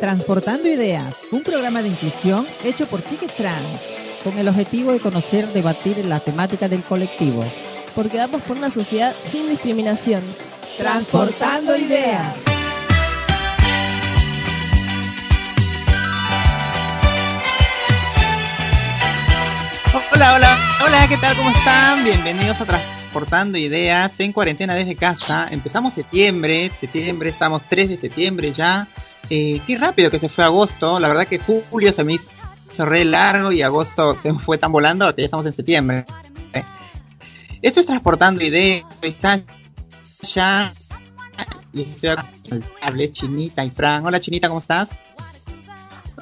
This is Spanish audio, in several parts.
Transportando Ideas, un programa de inclusión hecho por chiques trans, con el objetivo de conocer, debatir la temática del colectivo. Porque vamos por una sociedad sin discriminación. Transportando Ideas. Hola, hola, hola, ¿qué tal? ¿Cómo están? Bienvenidos a Transportando Ideas en cuarentena desde casa. Empezamos septiembre, septiembre, estamos 3 de septiembre ya. Eh, qué rápido que se fue agosto. La verdad que julio se me hizo re largo y agosto se fue tan volando que ya estamos en septiembre. Esto es Transportando Ideas. Soy Sasha y estoy con Chinita y Fran. Hola Chinita, ¿cómo estás?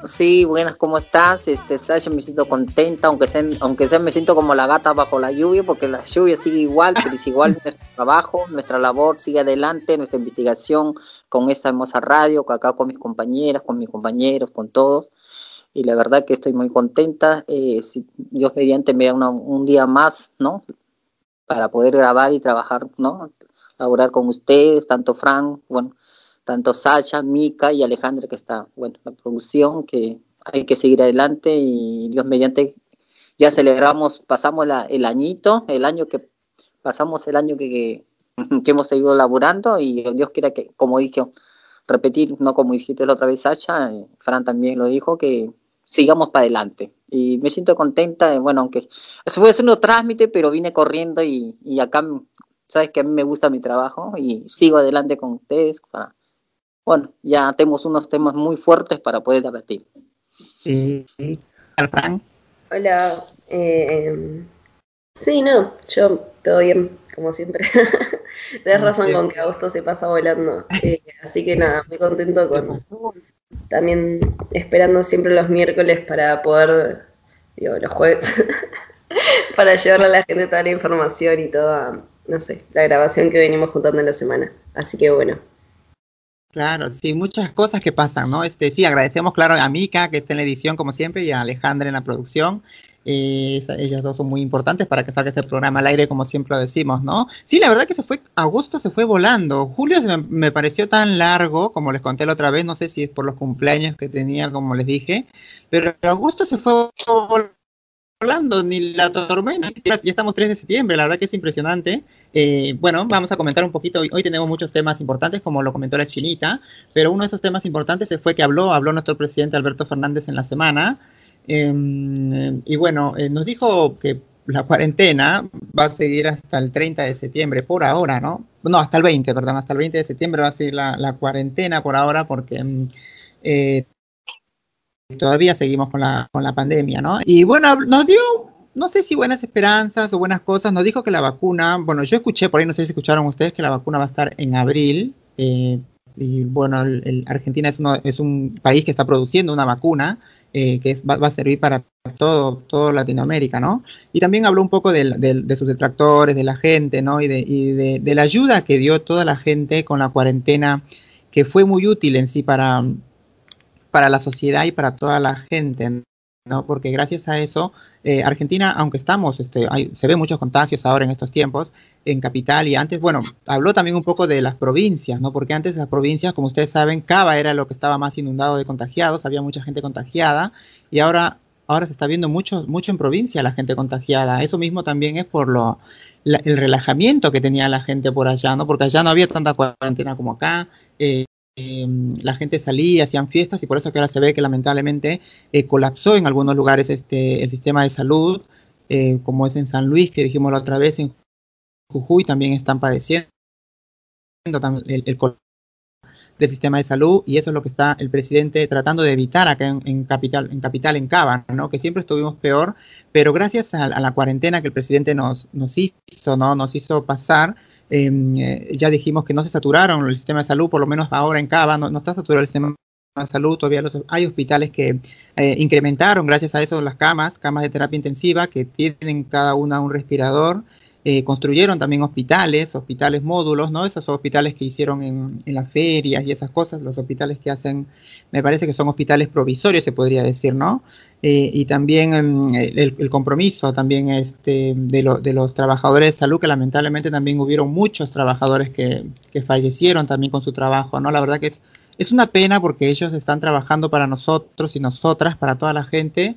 Sí, buenas, ¿cómo estás? Este, Sasha, me siento contenta, aunque sea, aunque sea me siento como la gata bajo la lluvia, porque la lluvia sigue igual, pero es igual nuestro trabajo, nuestra labor sigue adelante, nuestra investigación con esta hermosa radio, acá con mis compañeras, con mis compañeros, con todos. Y la verdad que estoy muy contenta. Eh, si Dios mediante me da un día más, ¿no? Para poder grabar y trabajar, ¿no? Laborar con ustedes, tanto Frank, bueno, tanto Sacha, Mika y Alejandra que está, bueno, la producción, que hay que seguir adelante y Dios mediante ya celebramos, pasamos el añito, el año que pasamos el año que, hemos seguido laborando y Dios quiera que, como dije, repetir, no como dijiste la otra vez Sacha, eh, Fran también lo dijo, que sigamos para adelante. Y me siento contenta, eh, bueno, aunque eso fue haciendo trámite, pero vine corriendo y, y acá, sabes que a mí me gusta mi trabajo y sigo adelante con ustedes para bueno, ya tenemos unos temas muy fuertes para poder debatir. Sí, Hola. Eh, sí, no, yo todo bien, como siempre. Tienes razón con que agosto se pasa volando. Eh, así que nada, muy contento con también esperando siempre los miércoles para poder, digo, los jueves, para llevarle a la gente toda la información y toda, no sé, la grabación que venimos juntando en la semana. Así que bueno, Claro, sí, muchas cosas que pasan, ¿no? Este, sí, agradecemos, claro, a Mika, que está en la edición, como siempre, y a Alejandra en la producción. Eh, ellas dos son muy importantes para que salga este programa al aire, como siempre lo decimos, ¿no? Sí, la verdad que se fue, agosto se fue volando. Julio me, me, pareció tan largo, como les conté la otra vez, no sé si es por los cumpleaños que tenía, como les dije, pero agosto se fue volando ni la tormenta. Ya estamos 3 de septiembre, la verdad que es impresionante. Eh, bueno, vamos a comentar un poquito. Hoy, tenemos muchos temas importantes, como lo comentó la chinita, pero uno de esos temas importantes fue que habló, habló nuestro presidente Alberto Fernández en la semana. Em, y bueno, eh, nos dijo que la cuarentena va a seguir hasta el 30 de septiembre, por ahora, ¿no? No, hasta el 20, perdón, hasta el 20 de septiembre va a seguir la, cuarentena por ahora porque em, eh, todavía seguimos con la, con la pandemia, ¿no? Y bueno, nos dio, no sé si buenas esperanzas o buenas cosas, nos dijo que la vacuna, bueno, yo escuché por ahí, no sé si escucharon ustedes, que la vacuna va a estar en abril. Eh, y bueno, el, Argentina es, uno, es un país que está produciendo una vacuna eh, que va, a servir para todo, todo Latinoamérica, ¿no? Y también habló un poco de, de, sus detractores, de la gente, ¿no? Y, de, y de, la ayuda que dio toda la gente con la cuarentena, que fue muy útil en sí para, para la sociedad y para toda la gente, ¿no? Porque gracias a eso, eh, Argentina, aunque estamos, este, hay, se ven muchos contagios ahora en estos tiempos, en capital y antes, bueno, habló también un poco de las provincias, ¿no? Porque antes las provincias, como ustedes saben, Cava era lo que estaba más inundado de contagiados, había mucha gente contagiada y ahora, ahora se está viendo mucho, mucho en provincia la gente contagiada. Eso mismo también es por lo, el relajamiento que tenía la gente por allá, ¿no? Porque allá no había tanta cuarentena como acá. Eh, Em, la gente salía, hacían fiestas y por eso que ahora se ve que lamentablemente eh, colapsó en algunos lugares este, el sistema de salud, eh, como es en San Luis, que dijimos la otra vez, en Jujuy también están padeciendo el, el del sistema de salud y eso es lo que está el presidente tratando de evitar acá en, capital en capital en Cava, ¿no? que siempre estuvimos peor pero gracias a, a, la cuarentena que el presidente nos, nos hizo no nos hizo pasar eh, ya dijimos que no se saturaron el sistema de salud, por lo menos ahora en Cava no, está saturado el sistema de salud, todavía hay hospitales que eh, incrementaron gracias a eso las camas, camas de terapia intensiva que tienen cada una un respirador. Eh, construyeron también hospitales, hospitales módulos, ¿no? Esos hospitales que hicieron en, en, las ferias y esas cosas, los hospitales que hacen, me parece que son hospitales provisorios, se podría decir, ¿no? Eh, y también em, el, compromiso también este, de, de, los trabajadores de salud, que lamentablemente también hubieron muchos trabajadores que, que, fallecieron también con su trabajo, ¿no? La verdad que es, es una pena porque ellos están trabajando para nosotros y nosotras, para toda la gente.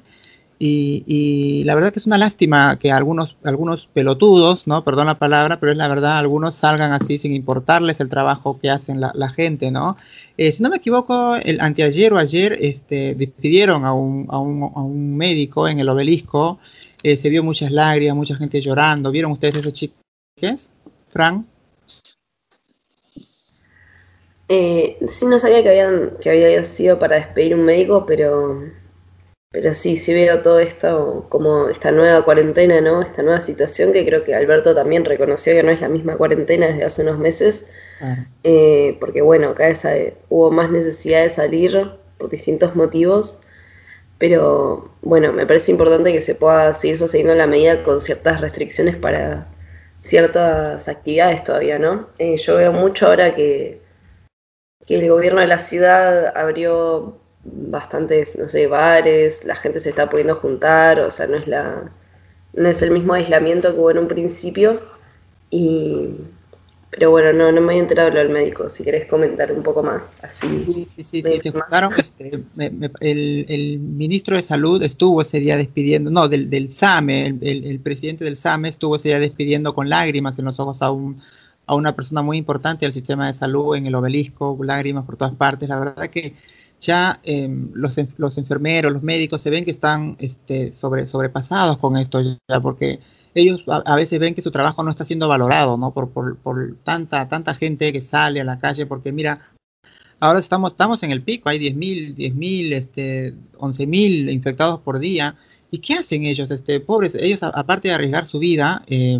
Y, la verdad que es una lástima que algunos, algunos pelotudos, ¿no? Perdón la palabra, pero es la verdad, algunos salgan así sin importarles el trabajo que hacen la, gente, ¿no? Eh, si no me equivoco, el anteayer o ayer este, despidieron a un, a un, a un médico en el obelisco. Eh, se vio muchas lágrimas, mucha gente llorando. ¿Vieron ustedes ese chico? ¿Qué es? Fran. Eh, sí, no sabía que, habían, que había sido para despedir un médico, pero, pero sí, sí veo todo esto como esta nueva cuarentena, ¿no? Esta nueva situación que creo que Alberto también reconoció que no es la misma cuarentena desde hace unos meses, eh, porque bueno, cada vez hubo más necesidad de salir por distintos motivos, pero bueno, me parece importante que se pueda seguir sosteniendo la medida con ciertas restricciones para ciertas actividades todavía, ¿no? Eh, yo veo mucho ahora que que el gobierno de la ciudad abrió bastantes, no sé, bares, la gente se está pudiendo juntar, o sea, no es la no es el mismo aislamiento que hubo en un principio y pero bueno, no, no me había enterado lo del médico, si querés comentar un poco más. Así sí, sí, sí, sí se juntaron, este, el, el, ministro de Salud estuvo ese día despidiendo, no, del, del SAME, el, el, presidente del SAME estuvo ese día despidiendo con lágrimas en los ojos a un, a una persona muy importante del sistema de salud en el obelisco, lágrimas por todas partes. La verdad que ya em, los, los, enfermeros, los médicos se ven que están este, sobre, sobrepasados con esto ya, porque ellos a, veces ven que su trabajo no está siendo valorado, ¿no? Por, por, por, tanta, tanta gente que sale a la calle, porque mira, ahora estamos, estamos en el pico, hay 10.000, 10.000, este, 11.000 infectados por día. ¿Y qué hacen ellos, este, pobres? Ellos, aparte de arriesgar su vida, eh,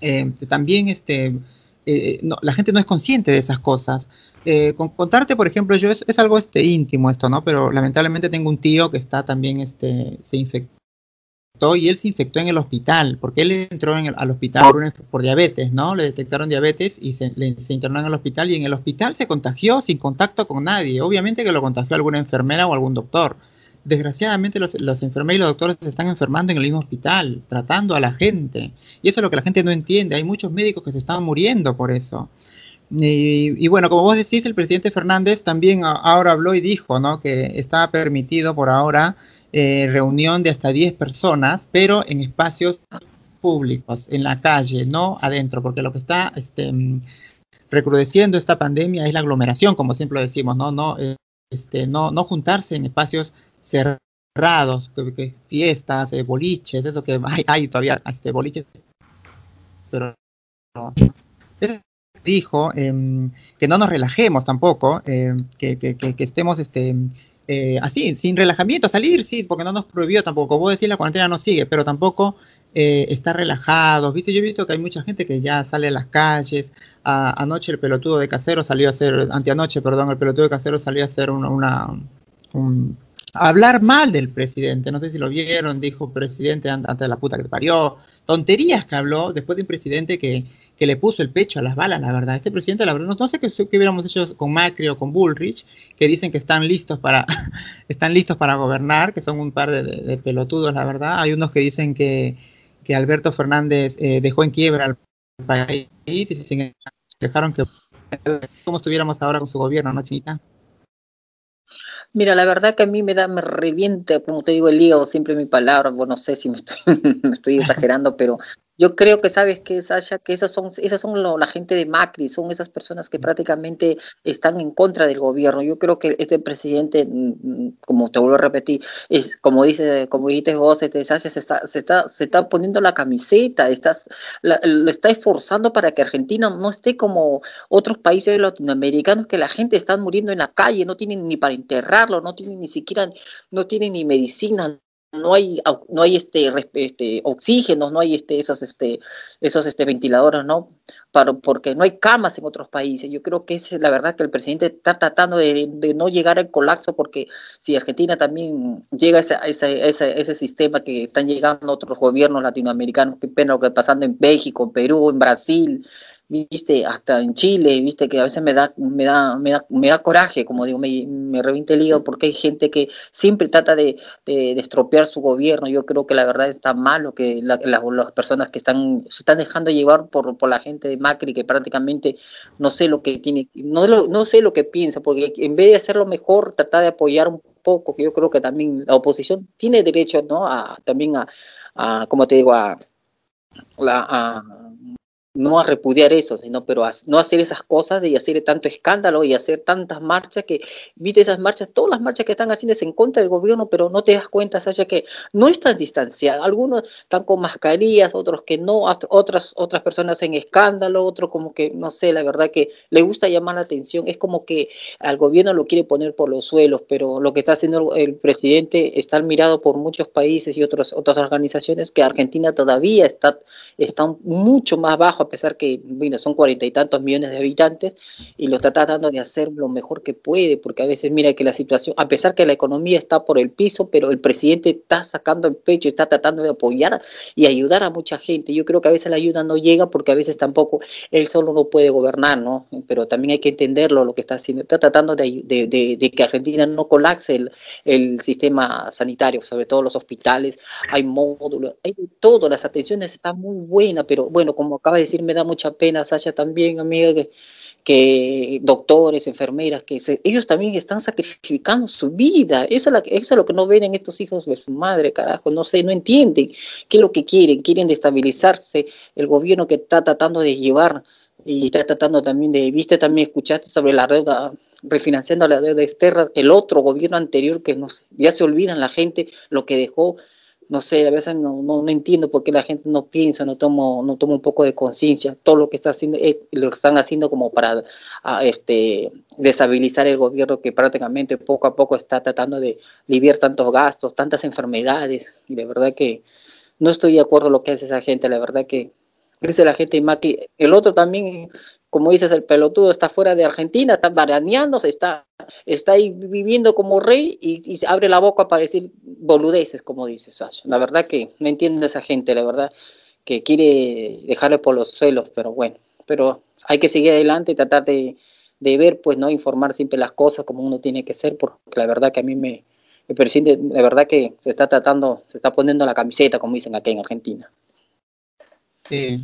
eh, también este, eh, la gente no es consciente de esas cosas. Eh, con, contarte, por ejemplo, yo es, algo este, íntimo esto, ¿no? Pero lamentablemente tengo un tío que está también, este, se infectó y él se infectó en el hospital, porque él entró en al hospital por, diabetes, ¿no? Le detectaron diabetes y se, se, internó en el hospital y en el hospital se contagió sin contacto con nadie. Obviamente que lo contagió alguna enfermera o algún doctor desgraciadamente los, los, enfermeros y los doctores se están enfermando en el mismo hospital, tratando a la gente. Y eso es lo que la gente no entiende. Hay muchos médicos que se están muriendo por eso. Y, bueno, como vos decís, el presidente Fernández también ahora habló y dijo ¿no? que está permitido por ahora eh, reunión de hasta 10 personas, pero en espacios públicos, en la calle, no adentro, porque lo que está este, recrudeciendo esta pandemia es la aglomeración, como siempre decimos, no, no, eh, este, no, no juntarse en espacios cerrados, que, fiestas, eh, boliches, eso que hay, hay todavía este, boliches, pero. Dijo em, que no nos relajemos tampoco, em, que, que, que, estemos este, eh, así, sin relajamiento, salir, sí, porque no nos prohibió tampoco. Vos decís la cuarentena no sigue, pero tampoco eh, está relajado. ¿Viste? Yo he visto que hay mucha gente que ya sale a las calles. anoche el pelotudo de casero salió a hacer, anteanoche, perdón, el pelotudo de casero salió a hacer una, una un, hablar mal del presidente. No sé si lo vieron, dijo presidente antes de la puta que te parió. Tonterías que habló después de un presidente que, que le puso el pecho a las balas, la verdad. Este presidente, la verdad, no, sé qué, hubiéramos hecho con Macri o con Bullrich, que dicen que están listos para, están listos para gobernar, que son un par de, pelotudos, la verdad. Hay unos que dicen que, que Alberto Fernández eh, dejó en quiebra al país y se dejaron que como estuviéramos ahora con su gobierno, ¿no, Chinita? Mira, la verdad que a mí me da, me revienta, como te digo, el hígado, siempre mi palabra, bueno, no sé si me estoy, me estoy exagerando, pero yo creo que sabes que Sasha, que esas son, esas son la gente de Macri, son esas personas que prácticamente están en contra del gobierno. Yo creo que este presidente, mm, mm, como te vuelvo a repetir, es como dice, como dijiste vos, este Sasha se está, se está, se está poniendo la camiseta, está, lo está esforzando para que Argentina no esté como otros países latinoamericanos que la gente está muriendo en la calle, no tienen ni para enterrarlo, no tienen ni siquiera, no tienen ni medicina, no hay no hay este, este oxígeno, no hay este esos este esos este ventiladores, ¿no? Para, porque no hay camas en otros países. Yo creo que es la verdad que el presidente está tratando de, no llegar al colapso porque si Argentina también llega a ese, ese, ese, sistema que están llegando otros gobiernos latinoamericanos, qué pena lo que está pasando en México, en Perú, en Brasil, viste, hasta en Chile, viste, que a veces me da, me da, me da, me da coraje, como digo, me, me reviente el hígado porque hay gente que siempre trata de, de, estropear su gobierno. Yo creo que la verdad está malo que las personas que están, se están dejando llevar por, por la gente de Macri, que prácticamente no sé lo que tiene, no, no sé lo que piensa, porque en vez de hacerlo mejor, tratar de apoyar un poco, que yo creo que también la oposición tiene derecho, ¿no? A, también a, a como te digo, a, la, a no a repudiar eso, sino pero a no hacer esas cosas y hacer tanto escándalo y hacer tantas marchas que, viste esas marchas, todas las marchas que están haciendo es en contra del gobierno, pero no te das cuenta, Sasha, que no están distanciados. Algunos están con mascarillas, otros que no, otras, otras personas en escándalo, otros como que, no sé, la verdad que le gusta llamar la atención. Es como que al gobierno lo quiere poner por los suelos, pero lo que está haciendo el presidente está mirado por muchos países y otros, otras organizaciones que Argentina todavía está, está mucho más bajo a pesar que bueno, son cuarenta y tantos millones de habitantes, y lo está tratando de hacer lo mejor que puede, porque a veces mira que la situación, a pesar que la economía está por el piso, pero el presidente está sacando el pecho, está tratando de apoyar y ayudar a mucha gente. Yo creo que a veces la ayuda no llega porque a veces tampoco él solo no puede gobernar, ¿no? Pero también hay que entenderlo lo que está haciendo. Está tratando de, que Argentina no colapse el, el sistema sanitario, sobre todo los hospitales, hay módulos, hay todo, las atenciones están muy buenas, pero bueno, como acaba de decir, me da mucha pena, Sasha, también, amiga, que, doctores, enfermeras, que ellos también están sacrificando su vida. Eso es, lo que no ven en estos hijos de su madre, carajo. No sé, no entienden qué es lo que quieren. Quieren destabilizarse el gobierno que está tratando de llevar y está tratando también de, viste, también escuchaste sobre la deuda refinanciando la deuda externa, el otro gobierno anterior que no ya se olvidan la gente lo que dejó no sé, a veces no, no, entiendo por qué la gente no piensa, no toma, no toma un poco de conciencia. Todo lo que está haciendo, lo están haciendo como para este, destabilizar el gobierno que prácticamente poco a poco está tratando de aliviar tantos gastos, tantas enfermedades. Y de verdad que no estoy de acuerdo con lo que hace esa gente, la verdad que dice la gente más que el otro también como dices, el pelotudo está fuera de Argentina, está baraneándose, está, está ahí viviendo como rey y, se abre la boca para decir boludeces, como dices, Sasha. La verdad que no entiendo a esa gente, la verdad, que quiere dejarle por los suelos, pero bueno, pero hay que seguir adelante y tratar de, de ver, pues, ¿no? Informar siempre las cosas como uno tiene que ser, porque la verdad que a mí me, me presidente, la verdad que se está tratando, se está poniendo la camiseta, como dicen aquí en Argentina. Sí,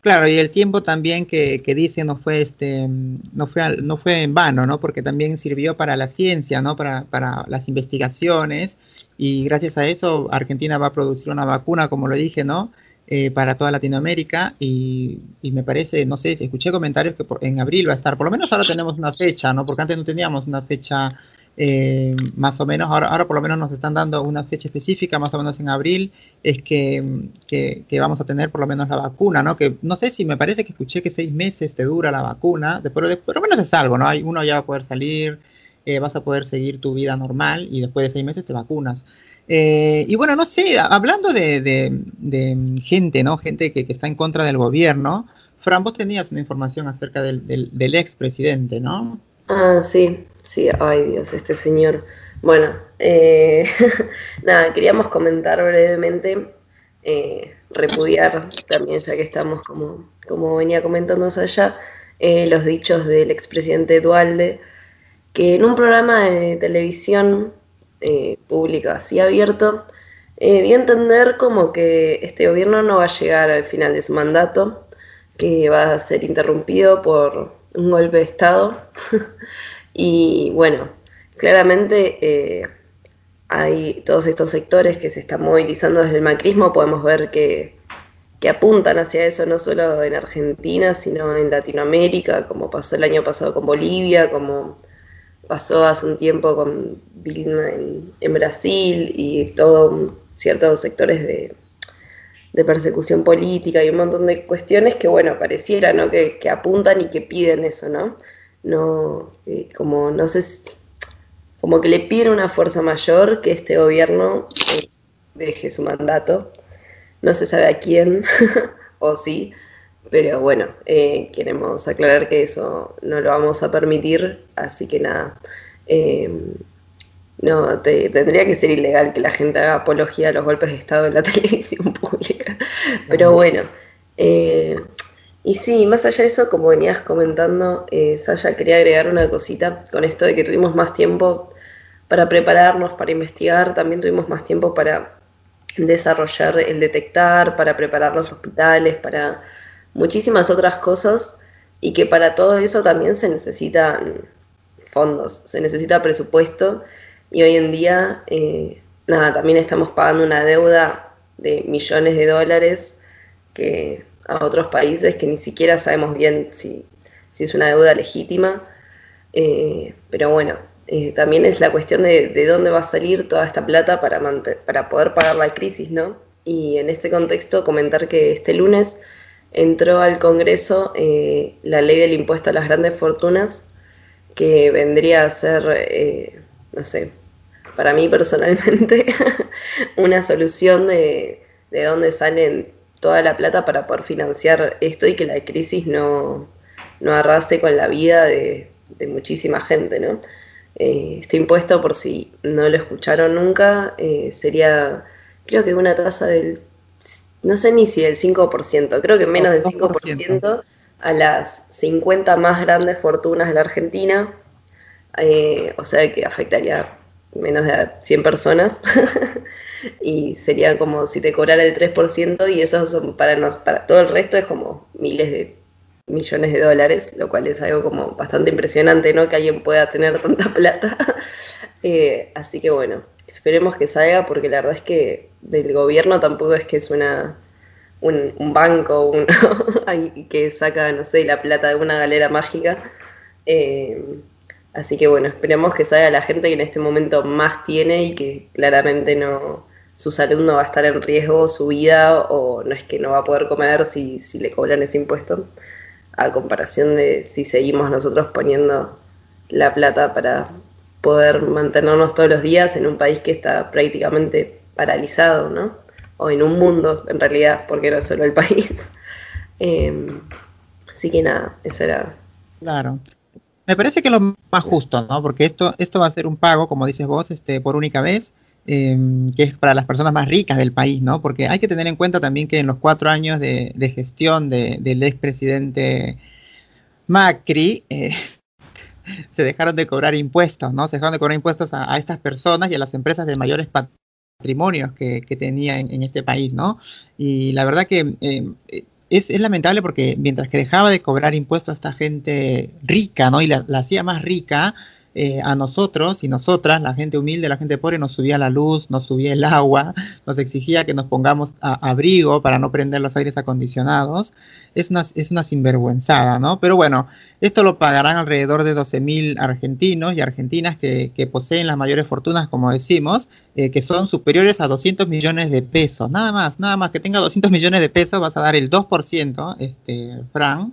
Claro, y el tiempo también que, que dice no fue este no fue no fue en vano, ¿no? Porque también sirvió para la ciencia, ¿no? Para, para las investigaciones y gracias a eso Argentina va a producir una vacuna, como lo dije, ¿no? Eh, para toda Latinoamérica y, y, me parece, no sé, escuché comentarios que en abril va a estar, por lo menos ahora tenemos una fecha, ¿no? Porque antes no teníamos una fecha eh, más o menos, ahora, ahora por lo menos nos están dando una fecha específica, más o menos en abril, es que, que, vamos a tener por lo menos la vacuna, ¿no? Que no sé si me parece que escuché que seis meses te dura la vacuna, después, de, por lo menos es algo, ¿no? Hay, uno ya va a poder salir, eh, vas a poder seguir tu vida normal y después de seis meses te vacunas. Eh, y bueno, no sé, hablando de, de, gente, ¿no? Gente que, que, está en contra del gobierno, Fran, vos tenías una información acerca del, del, del expresidente, ¿no? Ah, sí, sí, ay Dios, este señor. Bueno, eh, nada, queríamos comentar brevemente, eh, repudiar también, ya que estamos, como, como venía comentándose allá, eh, los dichos del expresidente Dualde, que en un programa de televisión pública así abierto, dio a entender como que este gobierno no va a llegar al final de su mandato, que va a ser interrumpido por un golpe de Estado. y bueno, claramente eh, hay todos estos sectores que se están movilizando desde el macrismo, podemos ver que, que apuntan hacia eso no solo en Argentina, sino en Latinoamérica, como pasó el año pasado con Bolivia, como pasó hace un tiempo con Vilma en, en Brasil y todos ciertos sectores de, de persecución política y un montón de cuestiones que, bueno, pareciera, ¿no? Que, que apuntan y que piden eso, ¿no? No, eh, como, no sé, como que le piden una fuerza mayor que este gobierno eh, deje su mandato. No se sabe a quién, o sí, pero bueno, eh, queremos aclarar que eso no lo vamos a permitir, así que nada. No, tendría que ser ilegal que la gente haga apología a los golpes de Estado en la televisión pública. Pero bueno, Y sí, más allá de eso, como venías comentando, eh, Saya, quería agregar una cosita con esto de que tuvimos más tiempo para prepararnos, para investigar, también tuvimos más tiempo para desarrollar el detectar, para preparar los hospitales, para muchísimas otras cosas y que para todo eso también se necesitan fondos, se necesita presupuesto y hoy en día, eh, nada, también estamos pagando una deuda de millones de dólares que a otros países que ni siquiera sabemos bien si, es una deuda legítima. Eh, pero bueno, eh, también es la cuestión de, de, dónde va a salir toda esta plata para, para poder pagar la crisis, ¿no? Y en este contexto comentar que este lunes entró al Congreso eh, la ley del impuesto a las grandes fortunas, que vendría a ser, no sé, para mí personalmente, una solución de, de dónde salen toda la plata para poder financiar esto y que la crisis no, no arrase con la vida de, muchísima gente, ¿no? Eh, este impuesto, por si no lo escucharon nunca, eh, sería, creo que una tasa del, no sé ni si del 5%, creo que menos del 5% a las 50 más grandes fortunas de la Argentina, eh, o sea que afectaría menos de 100 personas. y sería como si te cobrara el 3% y eso son para, nos, para todo el resto es como miles de millones de dólares, lo cual es algo como bastante impresionante, ¿no? Que alguien pueda tener tanta plata. Eh, así que bueno, esperemos que salga porque la verdad es que del gobierno tampoco es que es una un, banco un, que saca, no sé, la plata de una galera mágica. Eh, así que bueno, esperemos que salga la gente que en este momento más tiene y que claramente no, su salud no va a estar en riesgo, su vida, o no es que no va a poder comer si, si le cobran ese impuesto, a comparación de si seguimos nosotros poniendo la plata para poder mantenernos todos los días en un país que está prácticamente paralizado, ¿no? O en un mundo, en realidad, porque no es solo el país. Em, así que nada, eso era. Claro. Me parece que es lo más justo, ¿no? Porque esto, esto va a ser un pago, como dices vos, este, por única vez Em, que es para las personas más ricas del país, ¿no? Porque hay que tener en cuenta también que en los cuatro años de, gestión del expresidente Macri, eh, se dejaron de cobrar impuestos, ¿no? Se dejaron de cobrar impuestos a, estas personas y a las empresas de mayores patrimonios que, tenía en, este país, ¿no? Y la verdad que em, es, lamentable porque mientras que dejaba de cobrar impuestos a esta gente rica, ¿no? Y la hacía más rica, eh, a nosotros y nosotras, la gente humilde, la gente pobre, nos subía la luz, nos subía el agua, nos exigía que nos pongamos abrigo para no prender los aires acondicionados. Es una, es una sinvergüenzada, ¿no? Pero bueno, esto lo pagarán alrededor de 12.000 argentinos y argentinas que, poseen las mayores fortunas, como decimos, eh, que son superiores a 200 millones de pesos. Nada más, nada más que tenga 200 millones de pesos, vas a dar el 2%, este, Fran.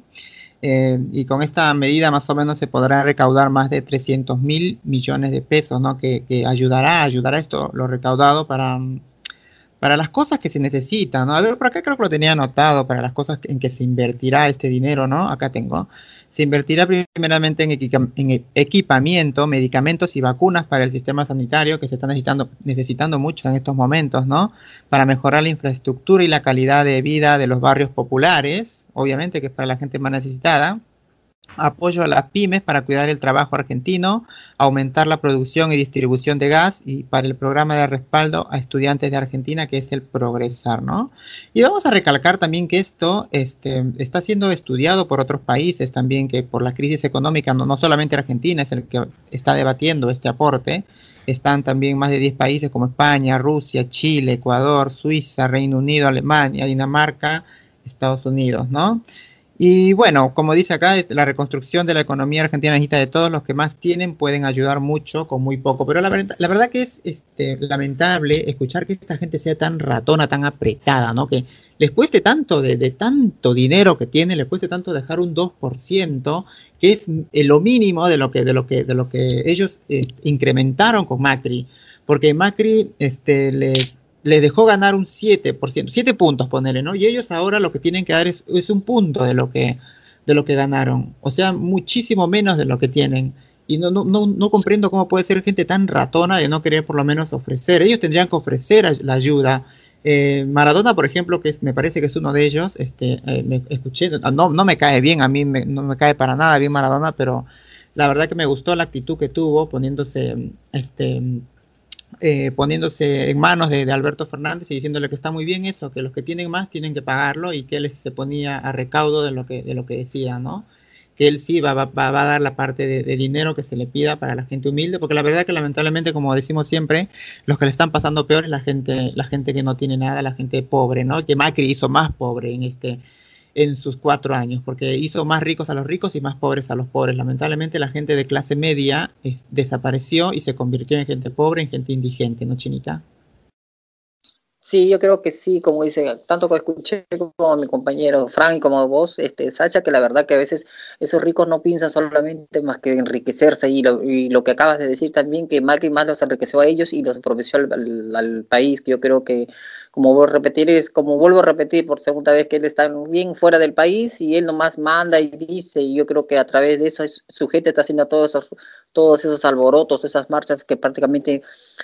Eh, y con esta medida más o menos se podrá recaudar más de 300 mil millones de pesos, ¿no? Que, ayudará, ayudará esto, lo recaudado para, para las cosas que se necesitan, ¿no? A ver, por acá creo que lo tenía anotado, para las cosas en que se invertirá este dinero, ¿no? Acá tengo. Se invertirá primeramente en, equipamiento, medicamentos y vacunas para el sistema sanitario que se están necesitando, necesitando mucho en estos momentos, ¿no? Para mejorar la infraestructura y la calidad de vida de los barrios populares, obviamente que es para la gente más necesitada apoyo a las pymes para cuidar el trabajo argentino, aumentar la producción y distribución de gas y para el programa de respaldo a estudiantes de Argentina que es el Progresar, ¿no? Y vamos a recalcar también que esto este, está siendo estudiado por otros países también, que por la crisis económica, no, no solamente Argentina es el que está debatiendo este aporte, están también más de 10 países como España, Rusia, Chile, Ecuador, Suiza, Reino Unido, Alemania, Dinamarca, Estados Unidos, ¿no? Y bueno, como dice acá, la reconstrucción de la economía argentina necesita de todos los que más tienen, pueden ayudar mucho con muy poco. Pero la, la verdad que es este, lamentable escuchar que esta gente sea tan ratona, tan apretada, ¿no? Que les cueste tanto de, tanto dinero que tienen, les cueste tanto dejar un 2%, que es eh, lo mínimo de lo que, de lo que, de lo que ellos eh, incrementaron con Macri. Porque Macri este, les, les dejó ganar un 7%, 7 puntos, ponele, ¿no? Y ellos ahora lo que tienen que dar es, un punto de lo que de lo que ganaron, o sea, muchísimo menos de lo que tienen. Y no, no, no, no comprendo cómo puede ser gente tan ratona de no querer por lo menos ofrecer. Ellos tendrían que ofrecer la ayuda Eh, Maradona, por ejemplo, que me parece que es uno de ellos, este, eh, me escuché, no, no me cae bien, a mí no me cae para nada bien Maradona, pero la verdad que me gustó la actitud que tuvo poniéndose, este, eh, poniéndose en manos de, Alberto Fernández y diciéndole que está muy bien eso, que los que tienen más tienen que pagarlo y que él se ponía a recaudo de lo que, de lo que decía, ¿no? que él sí va, va, va, a dar la parte de, dinero que se le pida para la gente humilde, porque la verdad que lamentablemente, como decimos siempre, los que le están pasando peor es la gente, la gente que no tiene nada, la gente pobre, ¿no? Que Macri hizo más pobre en este en sus cuatro años, porque hizo más ricos a los ricos y más pobres a los pobres. Lamentablemente la gente de clase media desapareció y se convirtió en gente pobre, en gente indigente, ¿no, Chinita? Sí, yo creo que sí, como dice, tanto que escuché como mi compañero Frank como vos, este, Sacha, que la verdad que a veces esos ricos no piensan solamente más que enriquecerse y lo, y lo que acabas de decir también, que Macri más los enriqueció a ellos y los aprovechó al, país, que yo creo que, como vuelvo a repetir, es como vuelvo a repetir por segunda vez que él está bien fuera del país y él nomás manda y dice, y yo creo que a través de eso es, su gente está haciendo todos esos, todos esos alborotos, esas marchas que prácticamente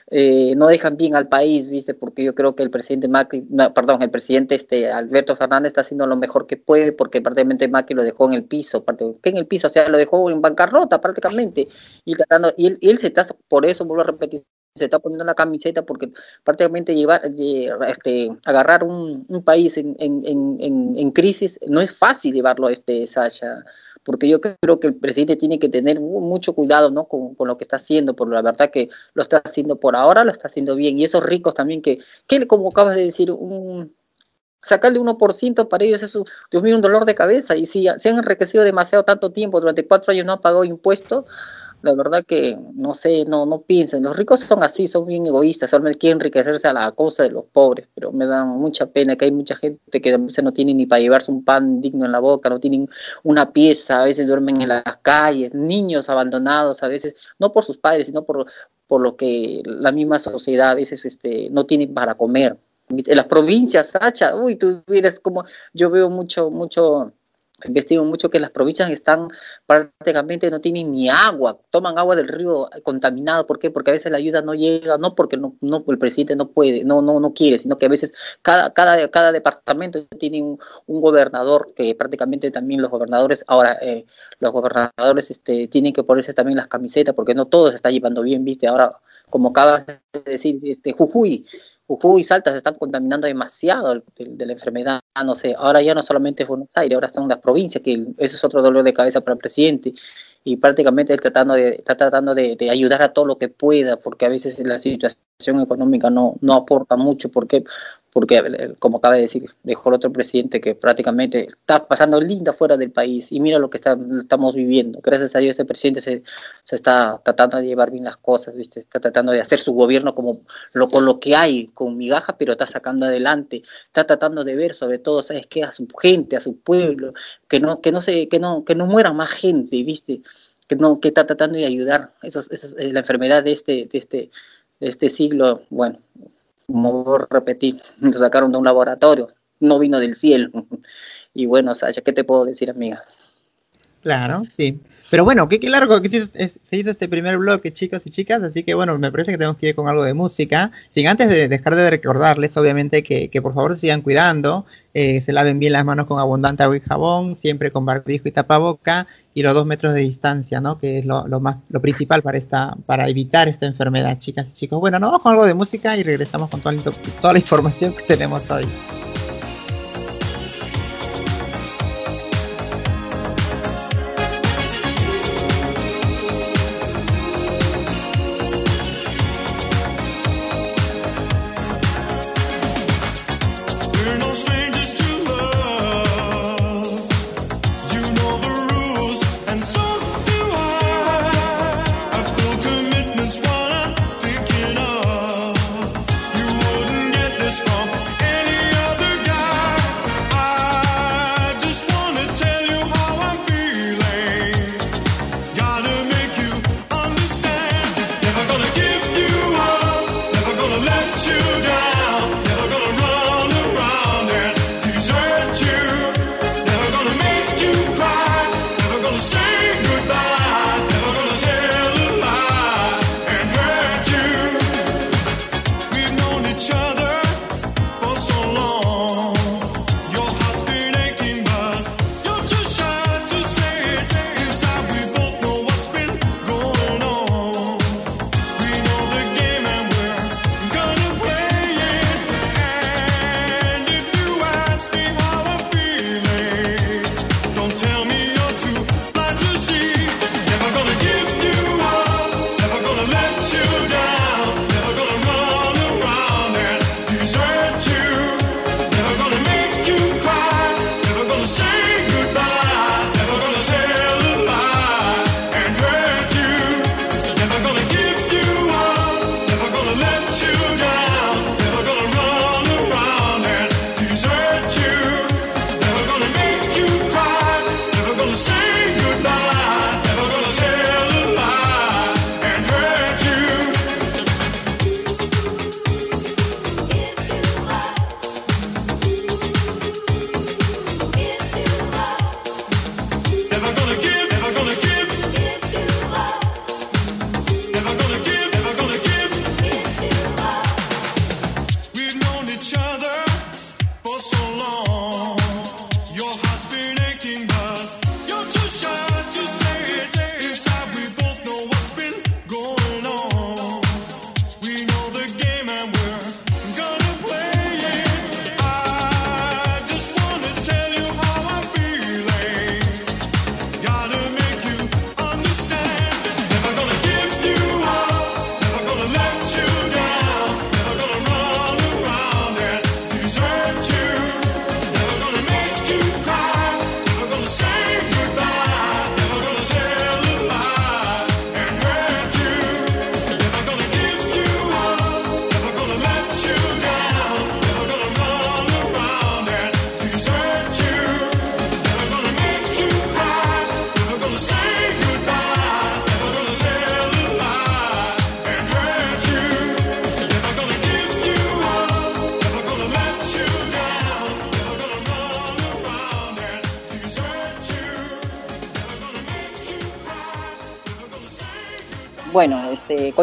eh, no dejan bien al país, ¿viste? Porque yo creo que el presidente Macri, perdón, el presidente este Alberto Fernández está haciendo lo mejor que puede porque prácticamente Macri lo dejó en el piso, que en el piso, o sea, lo dejó en bancarrota prácticamente y tratando y él, él se está por eso vuelvo a repetir se está poniendo la camiseta porque prácticamente llevar, este, agarrar un, país en, en, en, en, crisis no es fácil llevarlo, este, Sasha porque yo creo que el presidente tiene que tener mucho cuidado ¿no? con, lo que está haciendo, por la verdad que lo está haciendo por ahora, lo está haciendo bien, y esos ricos también que, que como acabas de decir, un, sacarle 1% para ellos es, Dios mío, un dolor de cabeza, y si se han enriquecido demasiado tanto tiempo, durante cuatro años no han pagado impuestos, la verdad que no sé, no, no piensen. Los ricos son así, son bien egoístas, solamente quieren enriquecerse a la cosa de los pobres, pero me da mucha pena que hay mucha gente que a veces no tiene ni para llevarse un pan digno en la boca, no tienen una pieza, a veces duermen en las calles, niños abandonados, a veces, no por sus padres, sino por, por lo que la misma sociedad a veces este, no tiene para comer. En las provincias, Sacha, uy, tú eres como, yo veo mucho, mucho investigo mucho que las provincias están prácticamente no tienen ni agua, toman agua del río contaminado, ¿por qué? Porque a veces la ayuda no llega, no porque no, no el presidente no puede, no, no, no quiere, sino que a veces cada, cada, cada departamento tiene un, gobernador que prácticamente también los gobernadores, ahora eh, los gobernadores este, tienen que ponerse también las camisetas porque no todo se está llevando bien, viste, ahora como acabas de decir, este Jujuy, Jujuy y Salta se están contaminando demasiado de, la enfermedad, no sé, ahora ya no solamente es Buenos Aires, ahora están las provincias, que ese es otro dolor de cabeza para el presidente, y prácticamente él tratando de, está tratando de, ayudar a todo lo que pueda, porque a veces la situación económica no, aporta mucho, porque porque como acaba de decir, dejó el otro presidente que prácticamente está pasando linda fuera del país y mira lo que estamos viviendo. Gracias a Dios este presidente se, se, está tratando de llevar bien las cosas, ¿viste? está tratando de hacer su gobierno como lo, con lo que hay, con migajas, pero está sacando adelante, está tratando de ver sobre todo, ¿sabes qué? A su gente, a su pueblo, que no, que no, se, que no, que no muera más gente, ¿viste? No, que está tratando de ayudar. Eso, es la enfermedad de este, de este, de este siglo, bueno, como repetir, lo sacaron de un laboratorio, no vino del cielo. Y bueno, Sasha, ¿qué te puedo decir, amiga? Claro, sí. Pero bueno, qué, largo que se hizo, este primer bloque, chicos y chicas, así que bueno, me parece que tenemos que ir con algo de música. Sin antes de dejar de recordarles, obviamente, que, por favor se sigan cuidando, eh, se laven bien las manos con abundante agua y jabón, siempre con barbijo y tapaboca, y los dos metros de distancia, ¿no? Que es lo, más, lo principal para, esta, para evitar esta enfermedad, chicas y chicos. Bueno, nos vamos con algo de música y regresamos con toda la información que tenemos hoy.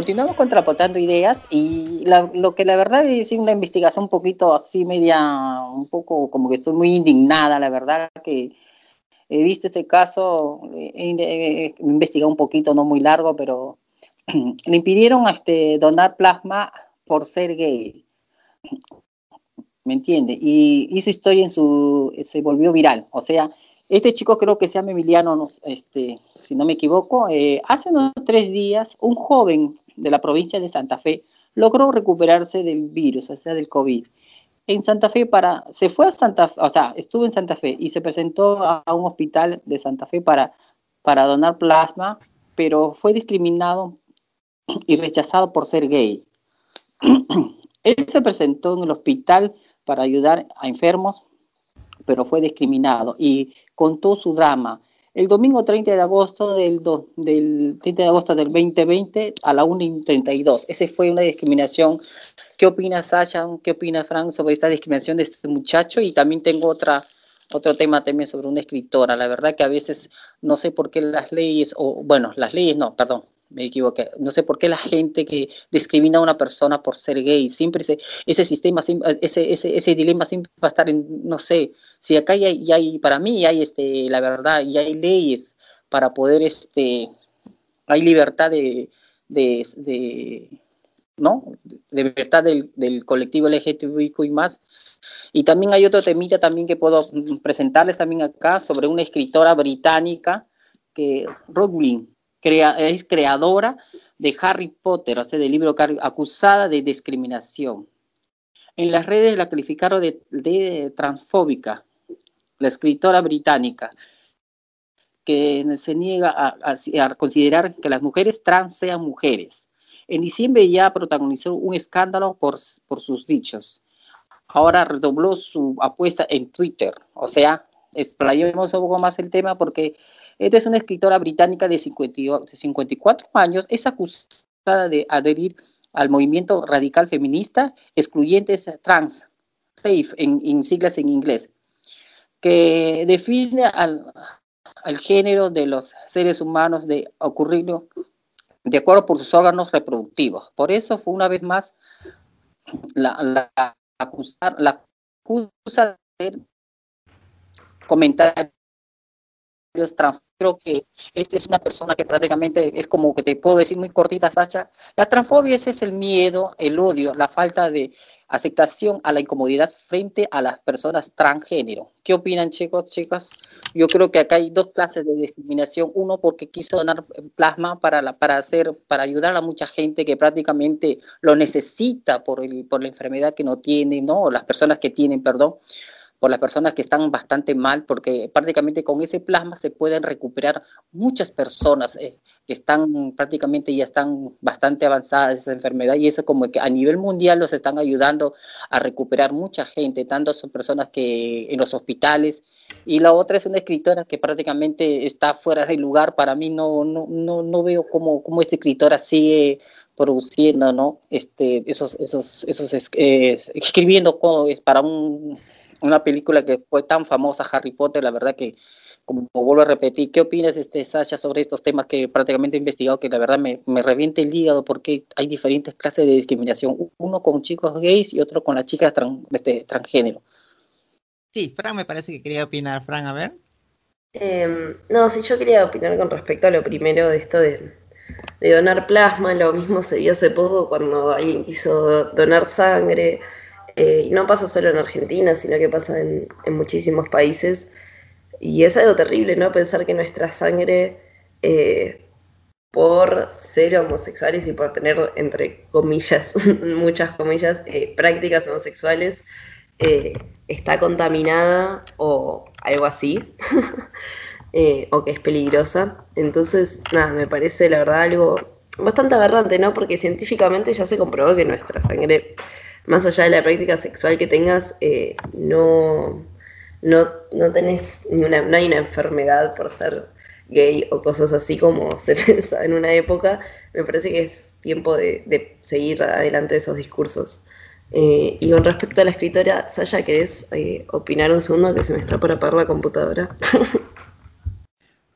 Continuamos contrapotando ideas y lo que la verdad es una investigación un poquito así media, un poco como que estoy muy indignada, la verdad que he visto este caso, he, investigado un poquito, no muy largo, pero le impidieron este, donar plasma por ser gay. ¿Me entiende? Y hizo historia en su, se volvió viral. O sea, este chico creo que se llama Emiliano, este, si no me equivoco, eh, hace unos tres días un joven de la provincia de Santa Fe logró recuperarse del virus, o sea, del COVID. En Santa Fe para, se fue a Santa Fe, o sea, estuvo en Santa Fe y se presentó a, un hospital de Santa Fe para, para donar plasma, pero fue discriminado y rechazado por ser gay. Él se presentó en el hospital para ayudar a enfermos pero fue discriminado y contó su drama. El domingo 30 de agosto del, del 30 de agosto del 2020 a la 1.32. Esa fue una discriminación. ¿Qué opina Sasha? ¿Qué opina Frank sobre esta discriminación de este muchacho? Y también tengo otra otro tema también sobre una escritora. La verdad que a veces no sé por qué las leyes, o bueno, las leyes no, perdón, me equivoqué. No sé por qué la gente que discrimina a una persona por ser gay, siempre ese, ese sistema, ese, ese, ese dilema siempre va a estar en, no sé, si acá ya hay, para mí hay, este, la verdad, y hay leyes para poder, este, hay libertad de, de, de ¿no? De libertad del, del colectivo LGTBIQ y más. Y también hay otro temita también que puedo presentarles también acá sobre una escritora británica que Rowling, es creadora de Harry Potter, o sea, del libro acusada de discriminación. En las redes la calificaron de, transfóbica, la escritora británica, que se niega a, considerar que las mujeres trans sean mujeres. En diciembre ya protagonizó un escándalo por, sus dichos. Ahora redobló su apuesta en Twitter. O sea, explayemos un poco más el tema porque esta es una escritora británica de 54 años, es acusada de adherir al movimiento radical feminista excluyentes trans, en, siglas en inglés, que define al, género de los seres humanos de ocurrirlo de acuerdo por sus órganos reproductivos. Por eso fue una vez más la, la, acusar, la acusa de comentarios creo que esta es una persona que prácticamente es como que te puedo decir muy cortita, Sacha. La transfobia ese es el miedo, el odio, la falta de aceptación a la incomodidad frente a las personas transgénero. ¿Qué opinan, chicos, chicas? Yo creo que acá hay dos clases de discriminación. Uno porque quiso donar plasma para la, para hacer, para ayudar a mucha gente que prácticamente lo necesita por el, por la enfermedad que no tiene, ¿no? Las personas que tienen, perdón por las personas que están bastante mal, porque prácticamente con ese plasma se pueden recuperar muchas personas eh, que están prácticamente ya están bastante avanzadas esa enfermedad y eso como que a nivel mundial los están ayudando a recuperar mucha gente, tanto son personas que en los hospitales y la otra es una escritora que prácticamente está fuera de lugar, para mí no no no, no veo cómo, cómo esta escritora sigue produciendo, ¿no? Este, esos, esos, esos, eh, escribiendo para un una película que fue tan famosa, Harry Potter, la verdad que, como vuelvo a repetir, ¿qué opinas, este, Sasha, sobre estos temas que prácticamente he investigado, que la verdad me, me revienta el hígado porque hay diferentes clases de discriminación, uno con chicos gays y otro con las chicas este, transgénero? Sí, Fran me parece que quería opinar, Fran, a ver. Em, no, sí, yo quería opinar con respecto a lo primero de esto de, de donar plasma, lo mismo se vio hace poco cuando alguien quiso donar sangre, eh, y no pasa solo en Argentina, sino que pasa en, muchísimos países. Y es algo terrible, ¿no? Pensar que nuestra sangre, eh, por ser homosexuales y por tener, entre comillas, muchas comillas, eh, prácticas homosexuales, está contaminada o algo así, o que es peligrosa. Entonces, nada, me parece la verdad algo bastante aberrante, ¿no? Porque científicamente ya se comprobó que nuestra sangre más allá de la práctica sexual que tengas, eh, no, no, no tenés ni una, no hay una enfermedad por ser gay o cosas así como se pensaba en una época, me parece que es tiempo de, seguir adelante esos discursos. Eh, y con respecto a la escritora, Sasha, ¿querés eh, opinar un segundo que se me está por apagar la computadora?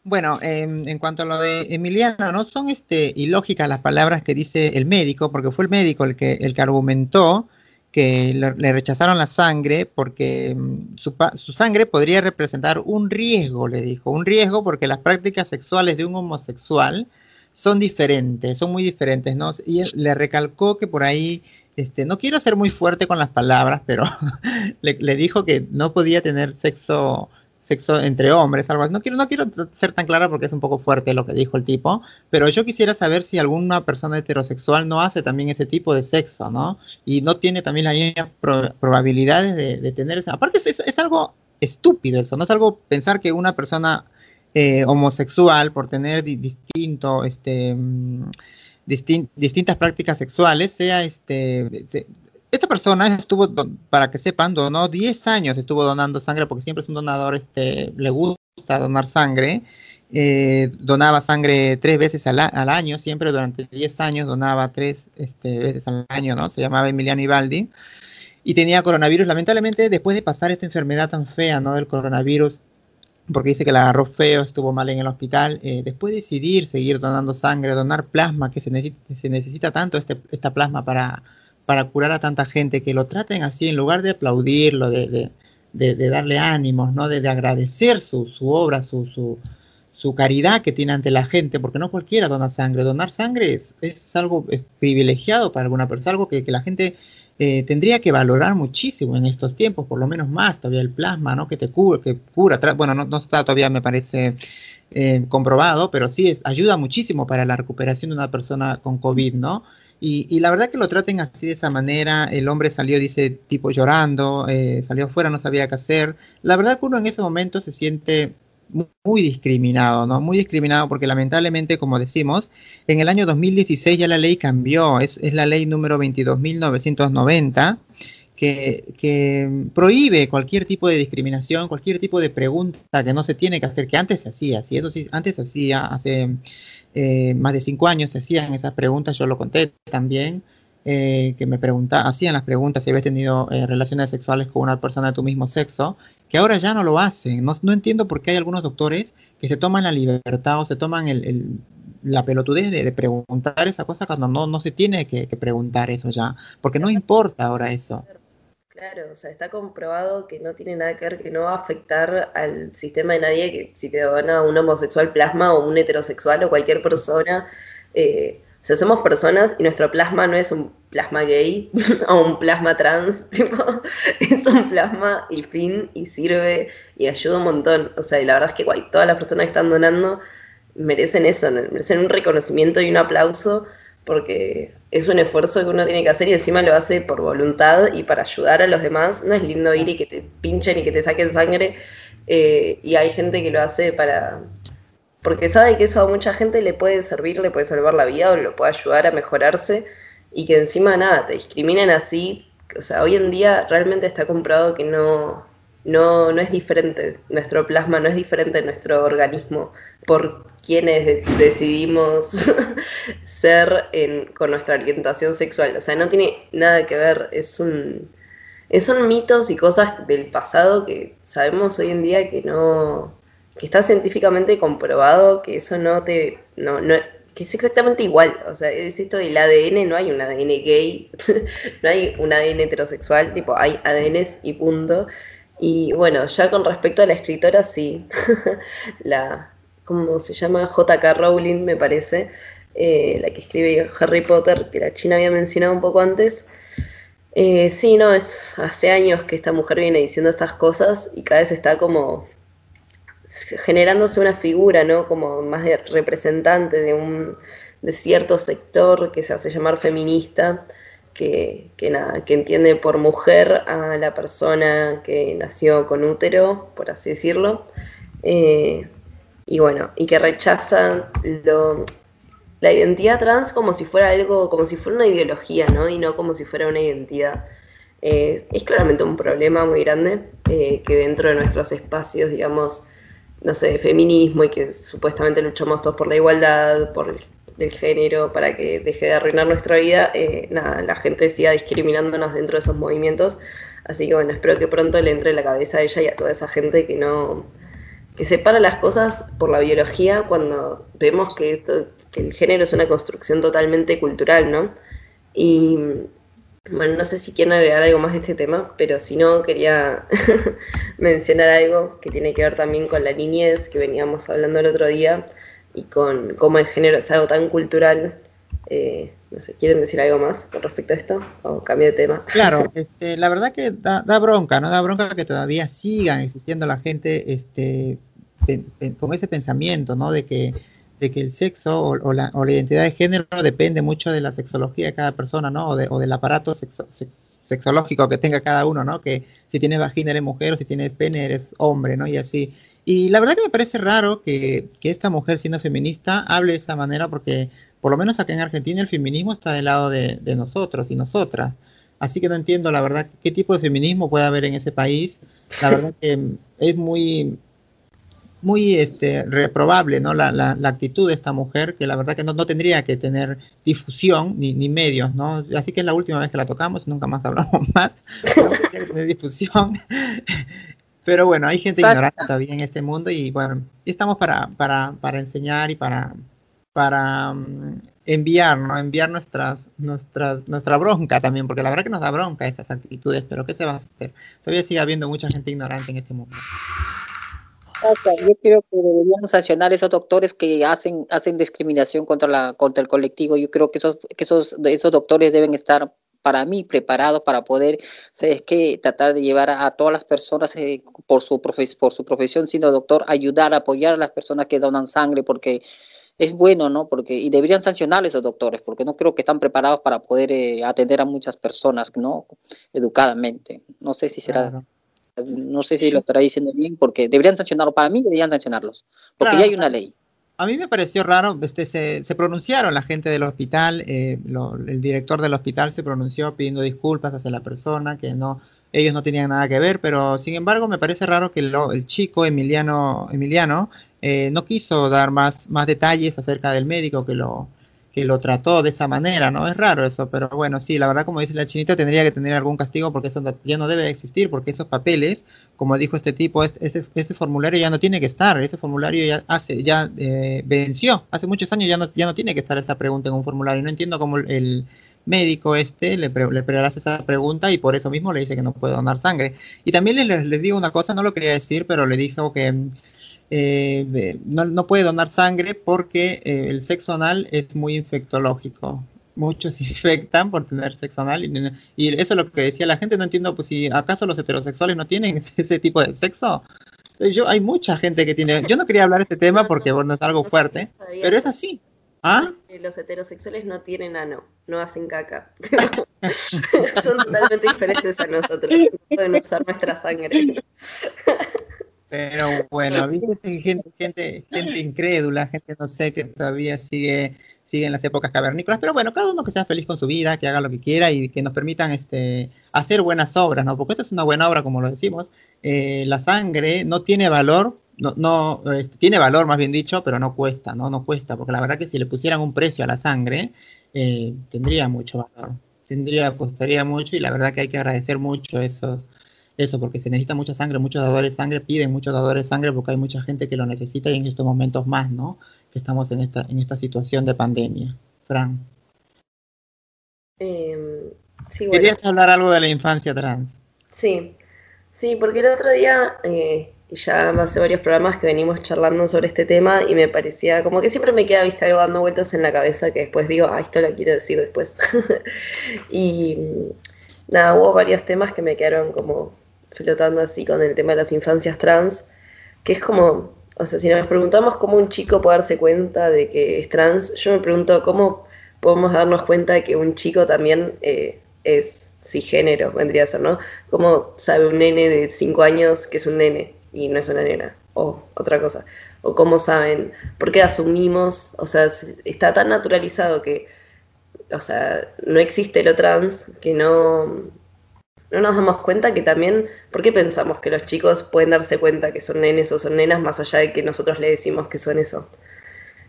Bueno, em, en cuanto a lo de Emiliano, no son este ilógicas las palabras que dice el médico, porque fue el médico el que el que argumentó que le, rechazaron la sangre porque em, su, su, sangre podría representar un riesgo, le dijo, un riesgo porque las prácticas sexuales de un homosexual son diferentes, son muy diferentes, ¿no? Y le recalcó que por ahí, este, no quiero ser muy fuerte con las palabras, pero le, le dijo que no podía tener sexo sexo entre hombres, algo así. No quiero, no quiero ser tan clara porque es un poco fuerte lo que dijo el tipo, pero yo quisiera saber si alguna persona heterosexual no hace también ese tipo de sexo, ¿no? Y no tiene también las mismas probabilidades de, tener esa. Aparte, es, es, algo estúpido eso, no es algo pensar que una persona eh, homosexual, por tener distinto, este. Mm, distintas prácticas sexuales, sea este, esta persona estuvo, para que sepan, donó 10 años, estuvo donando sangre porque siempre es un donador, este, le gusta donar sangre. Eh, donaba sangre tres veces al, año, siempre durante 10 años donaba tres este, veces al año, ¿no? Se llamaba Emiliano Ibaldi. Y tenía coronavirus. Lamentablemente, después de pasar esta enfermedad tan fea, ¿no? Del coronavirus, porque dice que la agarró feo, estuvo mal en el hospital, eh, después de decidir seguir donando sangre, donar plasma, que se necesita, se necesita tanto este, esta plasma para para curar a tanta gente, que lo traten así, en lugar de aplaudirlo, de, de, darle ánimos, ¿no? de, agradecer su, su obra, su, su, su, caridad que tiene ante la gente, porque no cualquiera dona sangre. Donar sangre es, es algo privilegiado para alguna persona, algo que, que la gente eh, tendría que valorar muchísimo en estos tiempos, por lo menos más, todavía el plasma, ¿no? Que te cura, que cura, bueno, no, no está todavía, me parece, eh, comprobado, pero sí ayuda muchísimo para la recuperación de una persona con COVID, ¿no? Y, la verdad que lo traten así de esa manera, el hombre salió, dice, tipo llorando, eh, salió afuera, no sabía qué hacer. La verdad que uno en ese momento se siente muy, discriminado, ¿no? Muy discriminado porque lamentablemente, como decimos, en el año 2016 ya la ley cambió, es, es la ley número 22.990. Que, que, prohíbe cualquier tipo de discriminación, cualquier tipo de pregunta que no se tiene que hacer, que antes se hacía, sí, eso sí, antes se hacía, hace eh, más de cinco años se hacían esas preguntas, yo lo conté también, eh, que me preguntaban, hacían las preguntas si habías tenido eh, relaciones sexuales con una persona de tu mismo sexo, que ahora ya no lo hacen. No, entiendo por qué hay algunos doctores que se toman la libertad o se toman el, la pelotudez de, preguntar esa cosa cuando no, no se tiene que preguntar eso ya, porque no importa ahora eso. Claro, o sea, está comprobado que no tiene nada que ver, que no va a afectar al sistema de nadie, que si te dona un homosexual plasma o un heterosexual o cualquier persona, eh, o sea, somos personas y nuestro plasma no es un plasma gay o un plasma trans, tipo, es un plasma y fin y sirve y ayuda un montón. O sea, y la verdad es que todas las personas que están donando merecen eso, merecen un reconocimiento y un aplauso porque es un esfuerzo que uno tiene que hacer y encima lo hace por voluntad y para ayudar a los demás. No es lindo ir y que te pinchen y que te saquen sangre. Eh, y hay gente que lo hace para... porque sabe que eso a mucha gente le puede servir, le puede salvar la vida o le puede ayudar a mejorarse y que encima nada, te discriminen así. O sea, hoy en día realmente está comprobado que no, no, no es diferente, nuestro plasma no es diferente nuestro organismo por quienes decidimos ser con nuestra orientación sexual. O sea, no tiene nada que ver, es un, son mitos y cosas del pasado que sabemos hoy en día que no, que está científicamente comprobado que eso no te, no, no, que es exactamente igual. O sea, es esto del ADN, no hay un ADN gay, no hay un ADN heterosexual, tipo, hay ADNs y punto. Y bueno, ya con respecto a la escritora, sí, la, ¿cómo se llama? J.K. Rowling, me parece, eh, la que escribe Harry Potter, que la China había mencionado un poco antes. Eh, sí, no, es hace años que esta mujer viene diciendo estas cosas y cada vez está como generándose una figura, ¿no? Como más representante de un de cierto sector que se hace llamar feminista, que, que, nada, que entiende por mujer a la persona que nació con útero, por así decirlo. Eh, y bueno, y que rechazan lo, la identidad trans como si fuera algo, como si fuera una ideología, ¿no? Y no como si fuera una identidad. es claramente un problema muy grande eh, que dentro de nuestros espacios, digamos, no sé, de feminismo y que supuestamente luchamos todos por la igualdad, por el, género, para que deje de arruinar nuestra vida, eh, nada, la gente siga discriminándonos dentro de esos movimientos. Así que bueno, espero que pronto le entre en la cabeza a ella y a toda esa gente que no, que separa las cosas por la biología cuando vemos que, esto, que el género es una construcción totalmente cultural, ¿no? Y bueno, no sé si quieren agregar algo más de este tema, pero si no, quería mencionar algo que tiene que ver también con la niñez que veníamos hablando el otro día y con cómo el género es algo tan cultural. Eh, no sé, ¿quieren decir algo más con respecto a esto? ¿O cambio de tema? Claro, este, la verdad que da, bronca, ¿no? Da bronca que todavía sigan existiendo la gente este, con ese pensamiento, ¿no? De que de que el sexo o, la, o, la, identidad de género depende mucho de la sexología de cada persona, ¿no? O, de, o del aparato sexológico que tenga cada uno, ¿no? Que si tienes vagina eres mujer o si tienes pene eres hombre, ¿no? Y así. Y la verdad que me parece raro que, que esta mujer siendo feminista hable de esa manera porque por lo menos acá en Argentina el feminismo está del lado de, de nosotros y nosotras. Así que no entiendo la verdad qué tipo de feminismo puede haber en ese país. La verdad que es muy muy este, reprobable ¿no? La, la, actitud de esta mujer, que la verdad que no, no tendría que tener difusión ni, ni, medios, ¿no? Así que es la última vez que la tocamos, nunca más hablamos más, no tener difusión. Pero bueno, hay gente ignorante todavía en este mundo y bueno, estamos para, para, para enseñar y para, para um, enviar, nuestras, nuestras, nuestra bronca también, porque la verdad que nos da bronca esas actitudes, pero ¿qué se va a hacer? Todavía sigue habiendo mucha gente ignorante en este mundo. Yo creo que deberían sancionar a esos doctores que hacen hacen discriminación contra la contra el colectivo. Yo creo que esos que esos esos doctores deben estar para mí preparados para poder es que tratar de llevar a, todas las personas eh, por su por su profesión siendo doctor ayudar apoyar a las personas que donan sangre porque es bueno, ¿no? Porque y deberían sancionar a esos doctores porque no creo que están preparados para poder eh, atender a muchas personas, ¿no? Educadamente. No sé si será no sé si lo estará diciendo bien, porque deberían sancionarlo. Para mí deberían sancionarlos, porque ya hay una ley. A mí me pareció raro, este, se, se pronunciaron la gente del hospital, eh, el director del hospital se pronunció pidiendo disculpas hacia la persona, que no, ellos no tenían nada que ver, pero sin embargo me parece raro que el chico Emiliano, Emiliano eh, no quiso dar más, más detalles acerca del médico que lo, que lo trató de esa manera, ¿no? Es raro eso, pero bueno, sí, la verdad, como dice la chinita, tendría que tener algún castigo porque eso ya no debe existir, porque esos papeles, como dijo este tipo, este, este, formulario ya no tiene que estar, ese formulario ya hace, ya eh, venció, hace muchos años ya no, ya no tiene que estar esa pregunta en un formulario, no entiendo cómo el médico este le, pre, le hace esa pregunta y por eso mismo le dice que no puede donar sangre. Y también les, les digo una cosa, no lo quería decir, pero le dijo que eh, no, puede donar sangre porque eh, el sexo anal es muy infectológico. Muchos se infectan por tener sexo anal y, eso es lo que decía la gente. No entiendo, pues si acaso los heterosexuales no tienen ese tipo de sexo. Yo, hay mucha gente que tiene. Yo no quería hablar de este tema porque bueno, es algo fuerte, pero es así. ¿Ah? Los heterosexuales no tienen ano, no hacen caca. Son totalmente diferentes a nosotros. pueden usar nuestra sangre. Pero bueno. Gente, gente, gente incrédula, gente no sé que todavía sigue, sigue en las épocas cavernícolas, pero bueno, cada uno que sea feliz con su vida, que haga lo que quiera y que nos permitan este, hacer buenas obras, ¿no? Porque esto es una buena obra, como lo decimos. Eh, la sangre no tiene valor, no, no este, tiene valor más bien dicho, pero no cuesta, ¿no? No cuesta, porque la verdad que si le pusieran un precio a la sangre, eh, tendría mucho valor, tendría, costaría mucho y la verdad que hay que agradecer mucho esos eso, porque se necesita mucha sangre, muchos dadores de sangre piden muchos dadores de sangre porque hay mucha gente que lo necesita y en estos momentos más, ¿no? Que estamos en esta, en esta situación de pandemia. Fran. Eh, sí, ¿Querías hablar algo de la infancia trans? Sí, sí, porque el otro día, eh, ya hace varios programas que venimos charlando sobre este tema y me parecía como que siempre me queda vista dando vueltas en la cabeza que después digo, ah, esto lo quiero decir después. y nada, hubo varios temas que me quedaron como flotando así con el tema de las infancias trans, que es como, o sea, si nos preguntamos cómo un chico puede darse cuenta de que es trans, yo me pregunto cómo podemos darnos cuenta de que un chico también eh, es cisgénero, vendría a ser, ¿no? ¿Cómo sabe un nene de 5 años que es un nene y no es una nena? O otra cosa. O cómo saben, por qué asumimos, o sea, está tan naturalizado que, o sea, no existe lo trans, que no, no nos damos cuenta que también, ¿por qué pensamos que los chicos pueden darse cuenta que son nenes o son nenas más allá de que nosotros le decimos que son eso?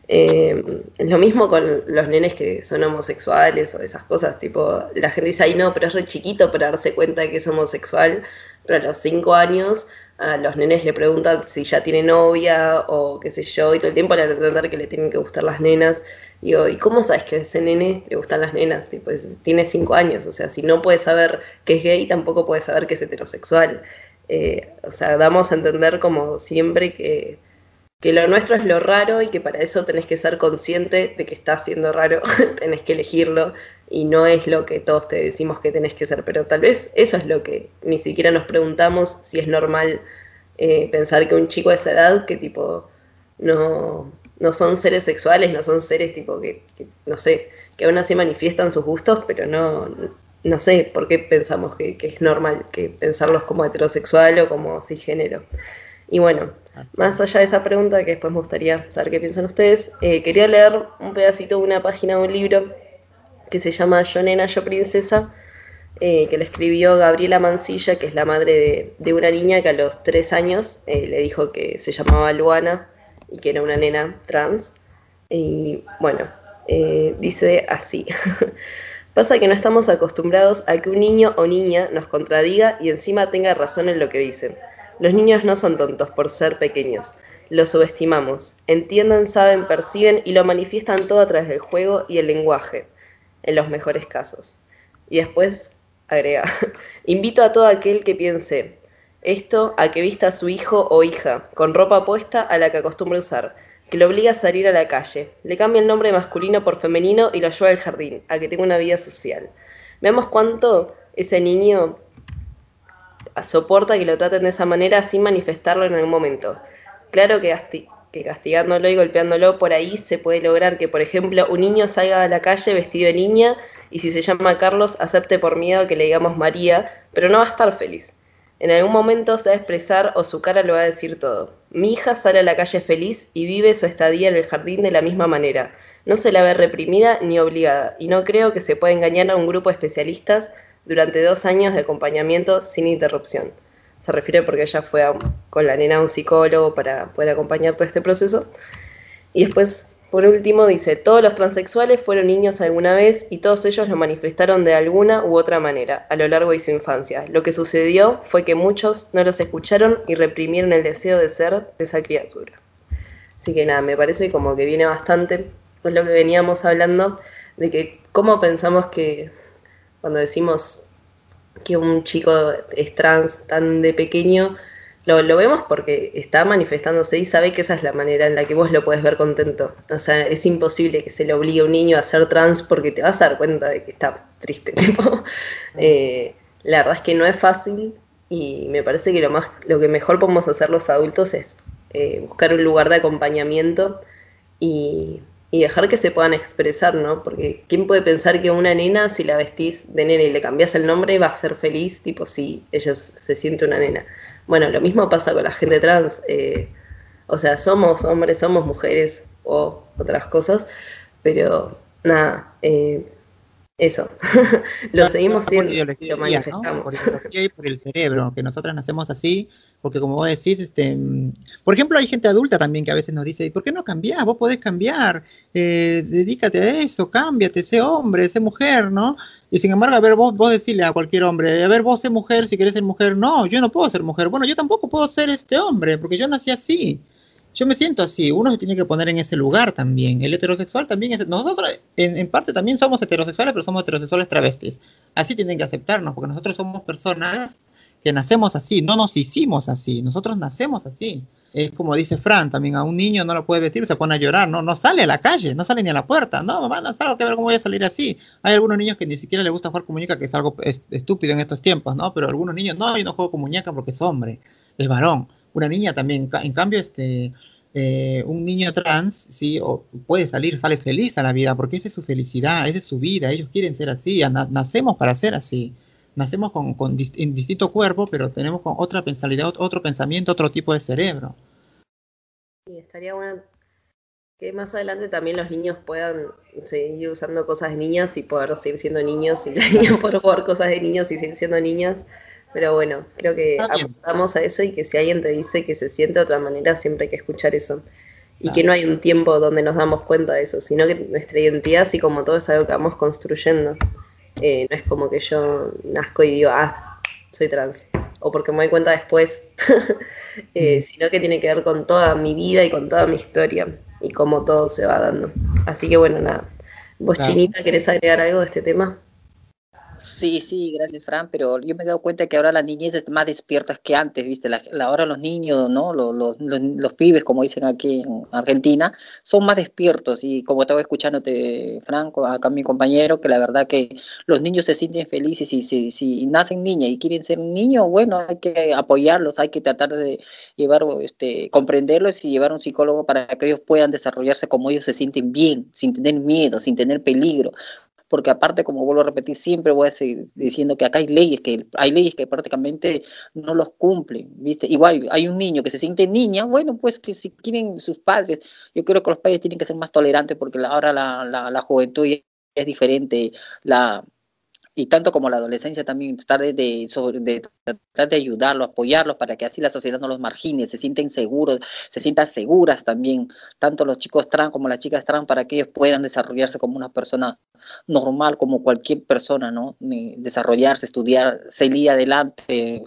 Eh, es lo mismo con los nenes que son homosexuales o esas cosas, tipo, la gente dice, ay no, pero es re chiquito para darse cuenta de que es homosexual, pero a los cinco años a los nenes le preguntan si ya tiene novia o qué sé yo, y todo el tiempo le entender que le tienen que gustar las nenas. Digo, ¿y cómo sabes que ese nene le gustan las nenas? Tipo, tiene cinco años, o sea, si no puede saber que es gay, tampoco puede saber que es heterosexual. Eh, o sea, damos a entender como siempre que, que lo nuestro es lo raro y que para eso tenés que ser consciente de que está siendo raro, tenés que elegirlo y no es lo que todos te decimos que tenés que ser, pero tal vez eso es lo que ni siquiera nos preguntamos si es normal eh, pensar que un chico de esa edad que tipo no, no son seres sexuales, no son seres tipo que, no sé, que aún así manifiestan sus gustos, pero no, no sé por qué pensamos que, es normal que pensarlos como heterosexual o como cisgénero. Y bueno, más allá de esa pregunta, que después me gustaría saber qué piensan ustedes, eh, quería leer un pedacito de una página de un libro que se llama Yo Nena, Yo Princesa, eh, que lo escribió Gabriela Mancilla, que es la madre de, una niña que a los tres años eh, le dijo que se llamaba Luana y que era una nena trans. Y bueno, eh, dice así. Pasa que no estamos acostumbrados a que un niño o niña nos contradiga y encima tenga razón en lo que dicen. Los niños no son tontos por ser pequeños. Los subestimamos. Entienden, saben, perciben y lo manifiestan todo a través del juego y el lenguaje en los mejores casos. Y después agrega, invito a todo aquel que piense esto a que vista a su hijo o hija con ropa puesta a la que acostumbra usar, que lo obliga a salir a la calle, le cambia el nombre masculino por femenino y lo lleva al jardín, a que tenga una vida social. Veamos cuánto ese niño soporta que lo traten de esa manera sin manifestarlo en algún momento. Claro que que castigándolo y golpeándolo por ahí se puede lograr que, por ejemplo, un niño salga a la calle vestido de niña y si se llama Carlos acepte por miedo que le digamos María, pero no va a estar feliz. En algún momento se va a expresar o su cara lo va a decir todo. Mi hija sale a la calle feliz y vive su estadía en el jardín de la misma manera. No se la ve reprimida ni obligada, y no creo que se pueda engañar a un grupo de especialistas durante dos años de acompañamiento sin interrupción se refiere porque ella fue con la nena a un psicólogo para poder acompañar todo este proceso. Y después, por último, dice, todos los transexuales fueron niños alguna vez y todos ellos lo manifestaron de alguna u otra manera a lo largo de su infancia. Lo que sucedió fue que muchos no los escucharon y reprimieron el deseo de ser de esa criatura. Así que nada, me parece como que viene bastante, pues lo que veníamos hablando, de que cómo pensamos que cuando decimos que un chico es trans tan de pequeño, lo, lo, vemos porque está manifestándose y sabe que esa es la manera en la que vos lo puedes ver contento. O sea, es imposible que se le obligue a un niño a ser trans porque te vas a dar cuenta de que está triste. Eh, la verdad es que no es fácil y me parece que lo, más, lo que mejor podemos hacer los adultos es eh, buscar un lugar de acompañamiento y y dejar que se puedan expresar, ¿no? Porque ¿quién puede pensar que una nena, si la vestís de nena y le cambias el nombre, va a ser feliz, tipo, si ella se siente una nena? Bueno, lo mismo pasa con la gente trans. Eh, o sea, somos hombres, somos mujeres o otras cosas, pero nada, eh, eso, lo seguimos siendo y lo manifestamos. Por y por el cerebro, que nosotras nacemos así, porque como vos decís, este, por ejemplo, hay gente adulta también que a veces nos dice, ¿por qué no cambiás? Vos podés cambiar, eh, dedícate a eso, cámbiate, sé hombre, sé mujer, ¿no? Y sin embargo, a ver, vos, vos decirle a cualquier hombre, a ver, vos sé mujer, si querés ser mujer, no, yo no puedo ser mujer, bueno, yo tampoco puedo ser este hombre, porque yo nací así yo me siento así, uno se tiene que poner en ese lugar también. El heterosexual también es, nosotros en, parte también somos heterosexuales, pero somos heterosexuales travestis. Así tienen que aceptarnos, porque nosotros somos personas que nacemos así, no nos hicimos así, nosotros nacemos así. Es como dice Fran, también a un niño no lo puede vestir, se pone a llorar, no, no sale a la calle, no sale ni a la puerta, no, mamá, no salgo que ver cómo voy a salir así. Hay algunos niños que ni siquiera les gusta jugar con muñeca, que es algo estúpido en estos tiempos, ¿no? Pero algunos niños, no, yo no juego con muñeca porque es hombre, es varón. Una niña también, en cambio, este, eh, un niño trans, sí, o puede salir, sale feliz a la vida, porque esa es su felicidad, esa es su vida, ellos quieren ser así, nacemos para ser así, nacemos con, con distinto cuerpo, pero tenemos con otra pensabilidad, otro pensamiento, otro tipo de cerebro. Y estaría bueno que más adelante también los niños puedan seguir usando cosas de niñas y poder seguir siendo niños, y las niñas por jugar cosas de niños y seguir siendo niñas pero bueno, creo que apuntamos a eso y que si alguien te dice que se siente de otra manera, siempre hay que escuchar eso. Y que no hay un tiempo donde nos damos cuenta de eso, sino que nuestra identidad, así como todo, es algo que vamos construyendo. Eh, no es como que yo nazco y digo, ah, soy trans. O porque me doy cuenta después, eh, sino que tiene que ver con toda mi vida y con toda mi historia y cómo todo se va dando. Así que bueno, nada. ¿Vos, Chinita, querés agregar algo de este tema? Sí, sí, gracias, Fran, pero yo me he dado cuenta que ahora la niñez es más despierta que antes, ¿viste? La, ahora los niños, ¿no? Los, los, los, pibes, como dicen aquí en Argentina, son más despiertos y como estaba escuchándote, Franco, acá mi compañero, que la verdad que los niños se sienten felices y si, si nacen niñas y quieren ser niños, bueno, hay que apoyarlos, hay que tratar de llevar, este, comprenderlos y llevar a un psicólogo para que ellos puedan desarrollarse como ellos se sienten bien, sin tener miedo, sin tener peligro porque aparte, como vuelvo a repetir, siempre voy a seguir diciendo que acá hay leyes, que hay leyes que prácticamente no los cumplen, ¿viste? Igual hay un niño que se siente niña, bueno, pues que si quieren sus padres, yo creo que los padres tienen que ser más tolerantes porque ahora la, la, la juventud es diferente, la, y tanto como la adolescencia también tratar de, sobre, tratar de ayudarlos, apoyarlos para que así la sociedad no los margine, se sienten seguros, se sientan seguras también, tanto los chicos trans como las chicas trans, para que ellos puedan desarrollarse como una persona normal, como cualquier persona, ¿no? Desarrollarse, estudiar, salir adelante,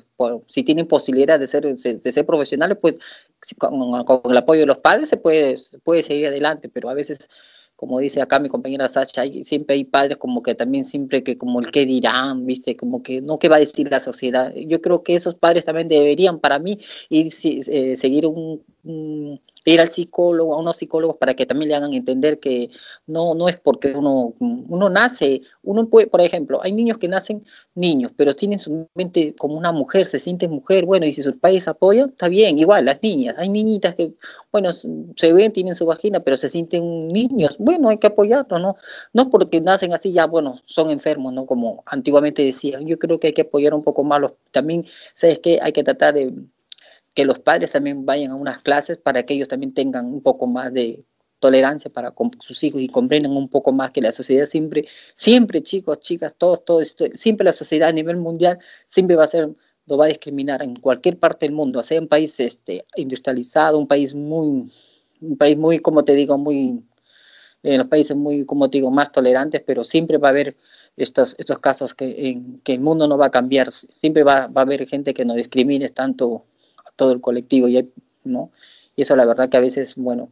si tienen posibilidad de ser, de ser profesionales, pues con, con, el apoyo de los padres se puede, puede seguir adelante, pero a veces como dice acá mi compañera Sacha, hay, siempre hay padres como que también siempre que como el que dirán, viste, como que no qué va a decir la sociedad. Yo creo que esos padres también deberían para mí ir eh, seguir un, ir al psicólogo, a unos psicólogos para que también le hagan entender que no, no es porque uno, uno nace, uno puede, por ejemplo, hay niños que nacen niños, pero tienen su mente como una mujer, se sienten mujer, bueno, y si sus padres apoyan, está bien, igual, las niñas, hay niñitas que, bueno, se ven, tienen su vagina, pero se sienten niños, bueno, hay que apoyarlos, ¿no? No porque nacen así ya, bueno, son enfermos, ¿no? Como antiguamente decían, yo creo que hay que apoyar un poco más los, también, ¿sabes qué? Hay que tratar de que los padres también vayan a unas clases para que ellos también tengan un poco más de tolerancia para con sus hijos y comprendan un poco más que la sociedad siempre, siempre chicos, chicas, todos, todos, siempre la sociedad a nivel mundial siempre va a ser, lo va a discriminar en cualquier parte del mundo, sea un país este, industrializado, un país muy, un país muy, como te digo, muy, en los países muy, como te digo, más tolerantes, pero siempre va a haber estos, estos casos que, en, que el mundo no va a cambiar, siempre va, va a haber gente que no discrimine tanto todo el colectivo, y, ¿no? Y eso la verdad que a veces, bueno,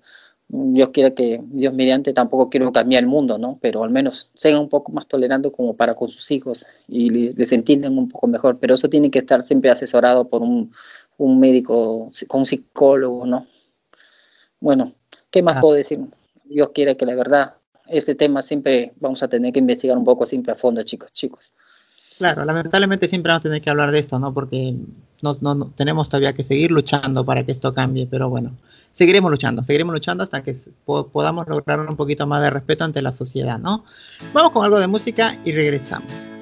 Dios quiere que, Dios mediante, tampoco quiero cambiar el mundo, ¿no? Pero al menos sean un poco más tolerantes como para con sus hijos y les entiendan un poco mejor. Pero eso tiene que estar siempre asesorado por un, un médico, con un psicólogo, ¿no? Bueno, ¿qué más ah. puedo decir? Dios quiere que la verdad, este tema siempre vamos a tener que investigar un poco siempre a fondo, chicos, chicos. Claro, lamentablemente siempre vamos a tener que hablar de esto, ¿no? Porque no, no, tenemos todavía que seguir luchando para que esto cambie, pero bueno, seguiremos luchando, seguiremos luchando hasta que podamos lograr un poquito más de respeto ante la sociedad, ¿no? Vamos con algo de música y regresamos.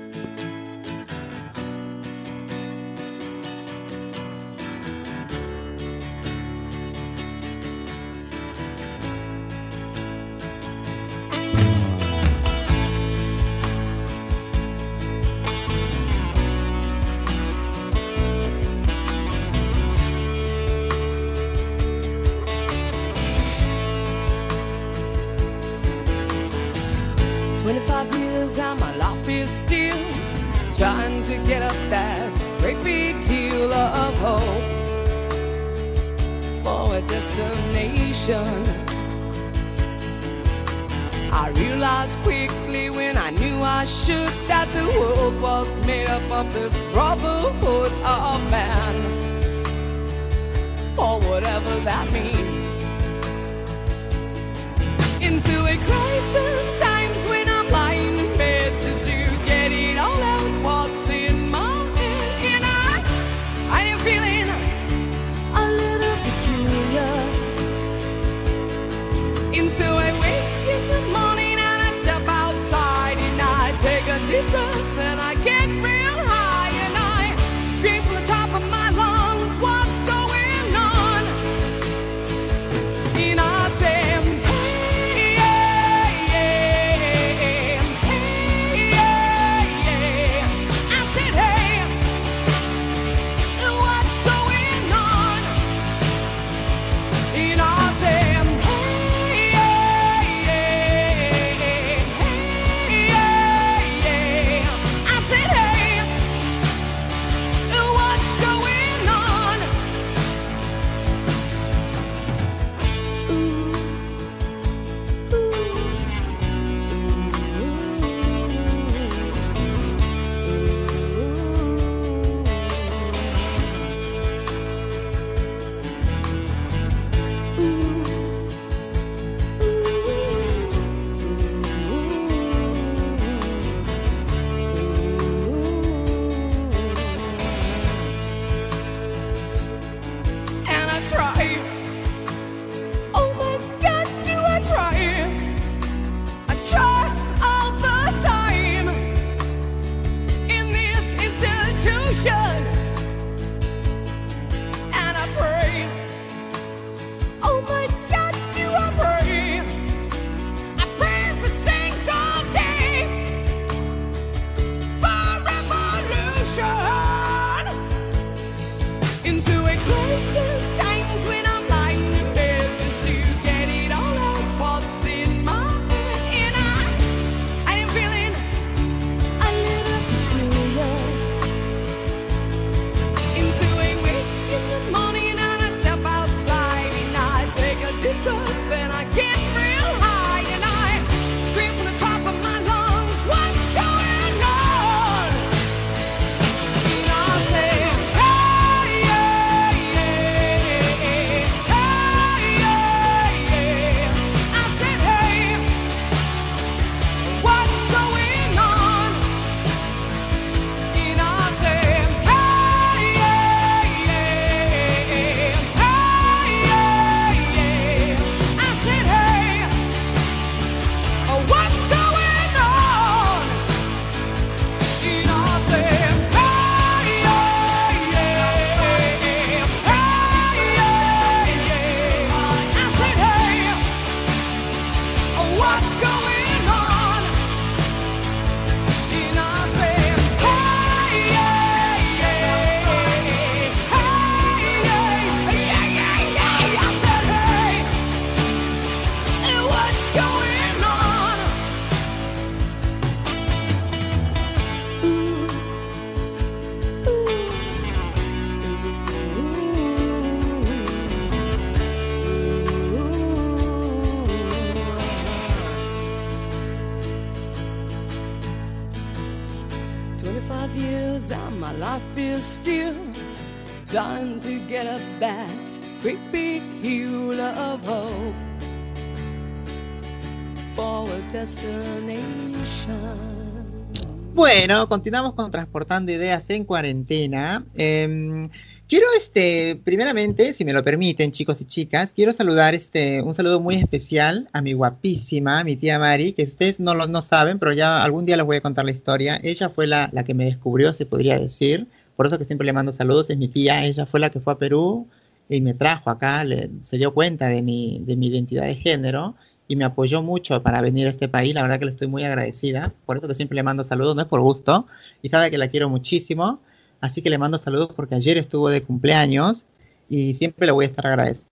Continuamos con Transportando Ideas en Cuarentena. Eh, quiero, este, primeramente, si me lo permiten, chicos y chicas, quiero saludar este, un saludo muy especial a mi guapísima, mi tía Mari, que ustedes no lo no saben, pero ya algún día les voy a contar la historia. Ella fue la, la que me descubrió, se podría decir. Por eso que siempre le mando saludos, es mi tía. Ella fue la que fue a Perú y me trajo acá, se dio cuenta de mi, de mi identidad de género y me apoyó mucho para venir a este país. La verdad que le estoy muy agradecida. Por eso que siempre le mando saludos, no es por gusto. Y sabe que la quiero muchísimo. Así que le mando saludos porque ayer estuvo de cumpleaños y siempre le voy a estar agradecida.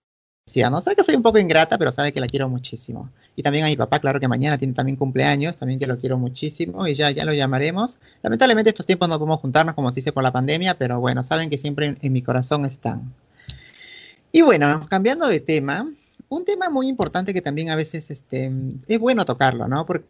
No sabe que soy un poco ingrata, pero sabe que la quiero muchísimo. Y también a mi papá, claro que mañana tiene también cumpleaños, también que lo quiero muchísimo y ya, ya lo llamaremos. Lamentablemente estos tiempos no podemos juntarnos como se dice por la pandemia, pero bueno, saben que siempre en, en mi corazón están. Y bueno, cambiando de tema, un tema muy importante que también a veces este, es bueno tocarlo, ¿no? Porque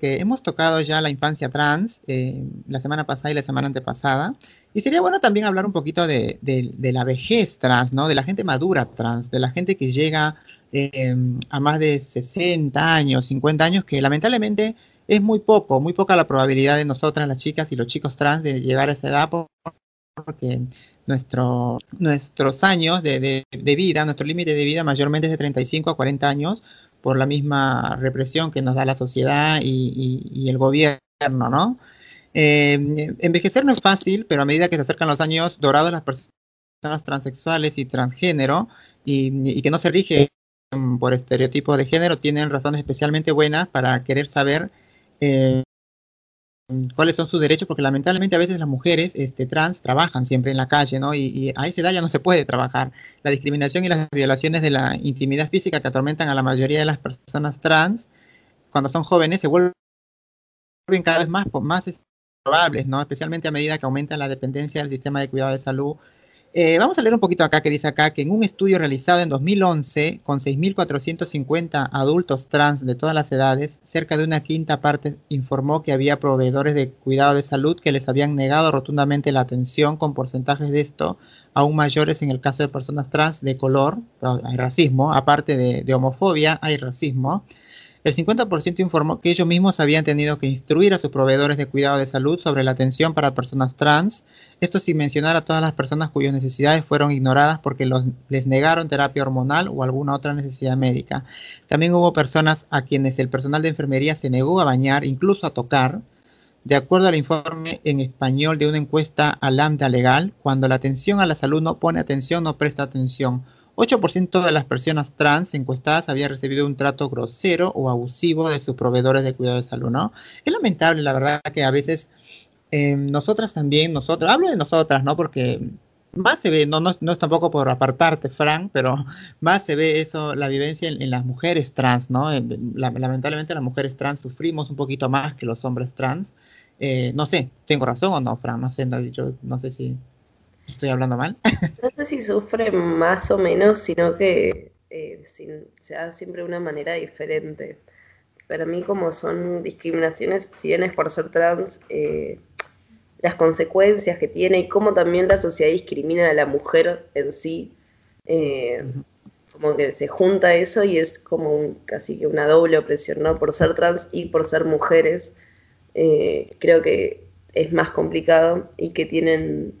hemos tocado ya la infancia trans eh, la semana pasada y la semana antepasada. Y sería bueno también hablar un poquito de, de, la vejez trans, ¿no? De la gente madura trans, de la gente que llega eh, a más de 60 años, 50 años, que lamentablemente es muy poco, muy poca la probabilidad de nosotras, las chicas y los chicos trans, de llegar a esa edad porque nuestro, nuestros años de, de, vida, nuestro límite de vida mayormente es de 35 a 40 años por la misma represión que nos da la sociedad y, y, y el gobierno, ¿no? Eh, envejecer no es fácil, pero a medida que se acercan los años dorados, las personas transexuales y transgénero, y, y que no se rige por estereotipos de género, tienen razones especialmente buenas para querer saber eh, cuáles son sus derechos, porque lamentablemente a veces las mujeres este, trans trabajan siempre en la calle, ¿no? Y, y, a esa edad ya no se puede trabajar. La discriminación y las violaciones de la intimidad física que atormentan a la mayoría de las personas trans cuando son jóvenes se vuelven cada vez más, más probables, ¿no? Especialmente a medida que aumenta la dependencia del sistema de cuidado de salud eh, vamos a leer un poquito acá que dice acá que en un estudio realizado en 2011 con 6.450 adultos trans de todas las edades, cerca de una quinta parte informó que había proveedores de cuidado de salud que les habían negado rotundamente la atención con porcentajes de esto aún mayores en el caso de personas trans de color, hay racismo, aparte de, de homofobia, hay racismo. El 50% informó que ellos mismos habían tenido que instruir a sus proveedores de cuidado de salud sobre la atención para personas trans, esto sin mencionar a todas las personas cuyas necesidades fueron ignoradas porque les negaron terapia hormonal o alguna otra necesidad médica. También hubo personas a quienes el personal de enfermería se negó a bañar, incluso a tocar, de acuerdo al informe en español de una encuesta a Lambda Legal, cuando la atención a la salud no pone atención, no presta atención. 8% de las personas trans encuestadas había recibido un trato grosero o abusivo de sus proveedores de cuidado de salud, ¿no? Es lamentable, la verdad, que a veces eh, nosotras también, nosotros, hablo de nosotras, ¿no? Porque más se ve, no, no, no, es tampoco por apartarte, Frank, pero más se ve eso, la vivencia en, las mujeres trans, ¿no? La, lamentablemente las mujeres trans sufrimos un poquito más que los hombres trans. Eh, no sé, ¿tengo razón o no, Frank? No sé, yo no sé si estoy hablando mal. No sé si sufre más o menos, sino que eh, sin, se da siempre de una manera diferente. Para mí, como son discriminaciones, si bien es por ser trans, eh, las consecuencias que tiene y cómo también la sociedad discrimina a la mujer en sí, eh, como que se junta eso y es como un, casi que una doble opresión, ¿no? Por ser trans y por ser mujeres, eh, creo que es más complicado y que tienen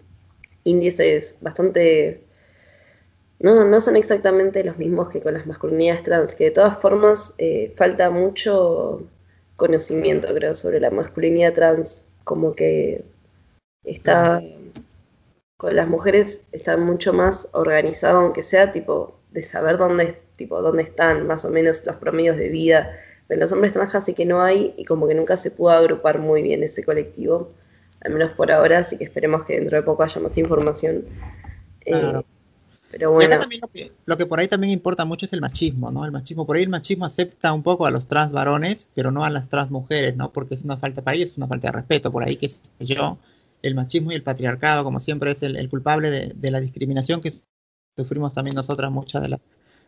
índices bastante... No, no son exactamente los mismos que con las masculinidades trans, que de todas formas eh, falta mucho conocimiento, creo, sobre la masculinidad trans, como que está con las mujeres está mucho más organizado, aunque sea tipo de saber dónde, tipo, dónde están más o menos los promedios de vida de los hombres trans, así que no hay, y como que nunca se pudo agrupar muy bien ese colectivo, al menos por ahora, así que esperemos que dentro de poco haya más información. Claro. Eh, pero bueno. Y acá también lo que, lo que por ahí también importa mucho es el machismo, ¿no? El machismo, por ahí el machismo acepta un poco a los trans varones, pero no a las trans mujeres, ¿no? Porque es una falta para ellos, es una falta de respeto, por ahí que yo el machismo y el patriarcado, como siempre, es el, el culpable de, de, la discriminación que sufrimos también nosotras muchas de, la,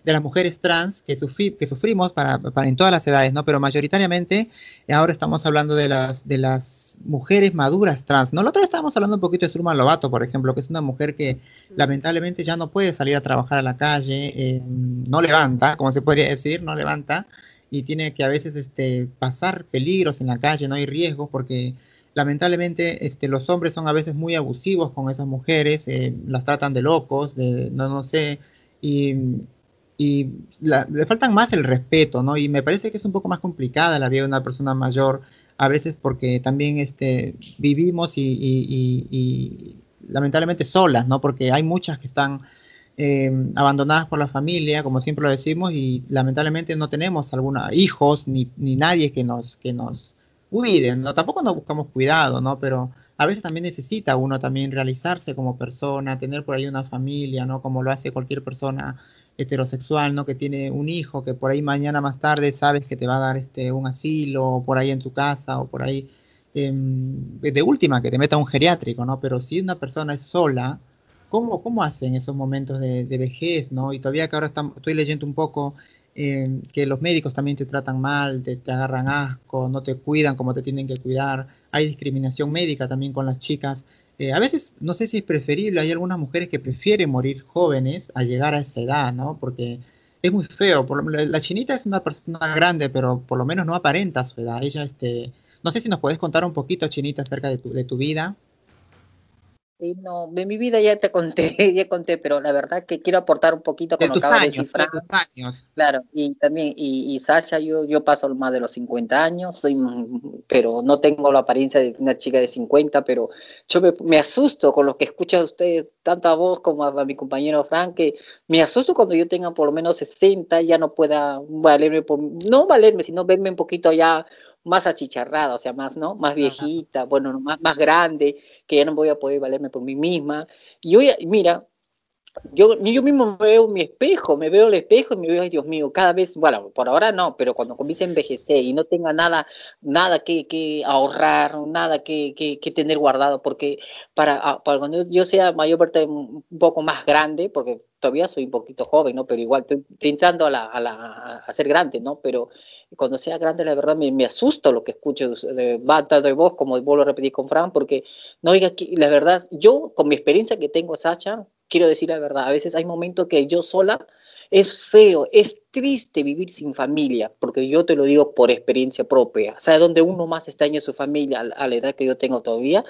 de las mujeres trans que, sufrimos para, en todas las edades, ¿no? Pero mayoritariamente ahora estamos hablando de las, de las mujeres maduras trans, ¿no? La otra vez estábamos hablando un poquito de Surma Lobato, por ejemplo, que es una mujer que lamentablemente ya no puede salir a trabajar a la calle, eh, no levanta, como se podría decir, no levanta, y tiene que a veces este, pasar peligros en la calle, no hay riesgos porque lamentablemente este, los hombres son a veces muy abusivos con esas mujeres, eh, las tratan de locos, de no, no sé, y, y le faltan más el respeto, ¿no? Y me parece que es un poco más complicada la vida de una persona mayor, a veces porque también este, vivimos y, y, y lamentablemente solas, ¿no? Porque hay muchas que están eh, abandonadas por la familia, como siempre lo decimos, y lamentablemente no tenemos alguna, hijos ni, ni nadie que nos, que nos cuide, ¿no? Tampoco nos buscamos cuidado, ¿no? Pero a veces también necesita uno también realizarse como persona, tener por ahí una familia, ¿no? Como lo hace cualquier persona heterosexual, ¿no? Que tiene un hijo, que por ahí mañana más tarde sabes que te va a dar este un asilo, por ahí en tu casa, o por ahí, em, de última, que te meta un geriátrico, ¿no? Pero si una persona es sola, ¿Cómo, cómo hacen esos momentos de, vejez, no? Y todavía que ahora estoy leyendo un poco eh, que los médicos también te tratan mal, te, agarran asco, no te cuidan como te tienen que cuidar. Hay discriminación médica también con las chicas. Eh, a veces no sé si es preferible, hay algunas mujeres que prefieren morir jóvenes a llegar a esa edad, ¿no? Porque es muy feo. Por la chinita es una persona grande, pero por lo menos no aparenta su edad. Ella, este, no sé si nos puedes contar un poquito, chinita, acerca de tu, de tu vida. Sí, no, de mi vida ya te conté, ya conté, pero la verdad que quiero aportar un poquito con lo que acaba de decir Frank. años. Claro, y también, y, y Sasha, yo, yo paso más de los 50 años, soy, pero no tengo la apariencia de una chica de 50, pero yo me, asusto con lo que escucha usted, tanto a vos como a, mi compañero Frank, que me asusto cuando yo tenga por lo menos 60, ya no pueda valerme, por, no valerme, sino verme un poquito ya más achicharrada, o sea, más, ¿no? Más viejita, bueno, más, más grande, que ya no voy a poder valerme por mí misma. Y hoy, mira, yo, yo mismo veo mi espejo, me veo el espejo y me veo, Dios mío, cada vez, bueno, por ahora no, pero cuando comience a envejecer y no tenga nada, nada que, que ahorrar, nada que, que, que tener guardado, porque para, ah, para cuando yo sea mayor parte un poco más grande, porque todavía soy un poquito joven, ¿no? Pero igual estoy, entrando a, la, a, la, a ser grande, ¿no? Pero cuando sea grande, la verdad, me, me asusto lo que escucho de, de voz, como vuelvo a repetir con Fran, porque, no, oiga, la verdad, yo, con mi experiencia que tengo, Sacha, quiero decir la verdad, a veces hay momentos que yo sola es feo, es triste vivir sin familia, porque yo te lo digo por experiencia propia. ¿Sabe dónde uno más extraña su familia a la edad que yo tengo todavía?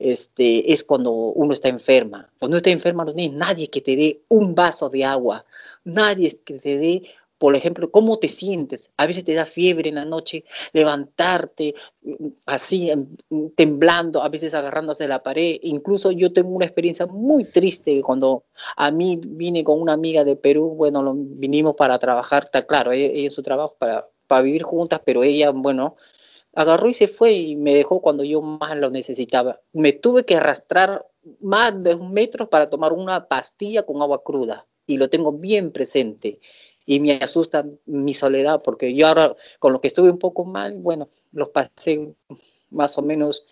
Este, es cuando uno está enferma. Cuando uno está enferma no tienes nadie que te dé un vaso de agua, nadie que te dé por ejemplo, cómo te sientes. A veces te da fiebre en la noche, levantarte mm, así, em, temblando, a veces agarrándose de la pared. Incluso yo tengo una experiencia muy triste cuando a mí vine con una amiga de Perú, bueno, vinimos para trabajar, está claro, ella, ella su trabajo para, para vivir juntas, pero ella, bueno, agarró y se fue y me dejó cuando yo más lo necesitaba. Me tuve que arrastrar más de un metro para tomar una pastilla con agua cruda y lo tengo bien presente y me asusta mi soledad, porque yo ahora con lo que estuve un poco mal, bueno, los pasé más o menos,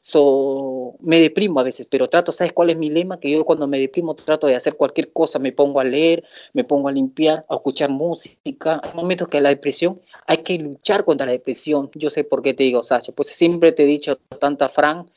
so, me deprimo a veces, pero trato, ¿sabes cuál es mi lema? Que yo cuando me deprimo trato de hacer cualquier cosa, me pongo a leer, me pongo a limpiar, a escuchar música. Hay momentos que la depresión, hay que luchar contra la depresión. Yo sé por qué te digo, Sasha, pues siempre te he dicho, tanta Fran,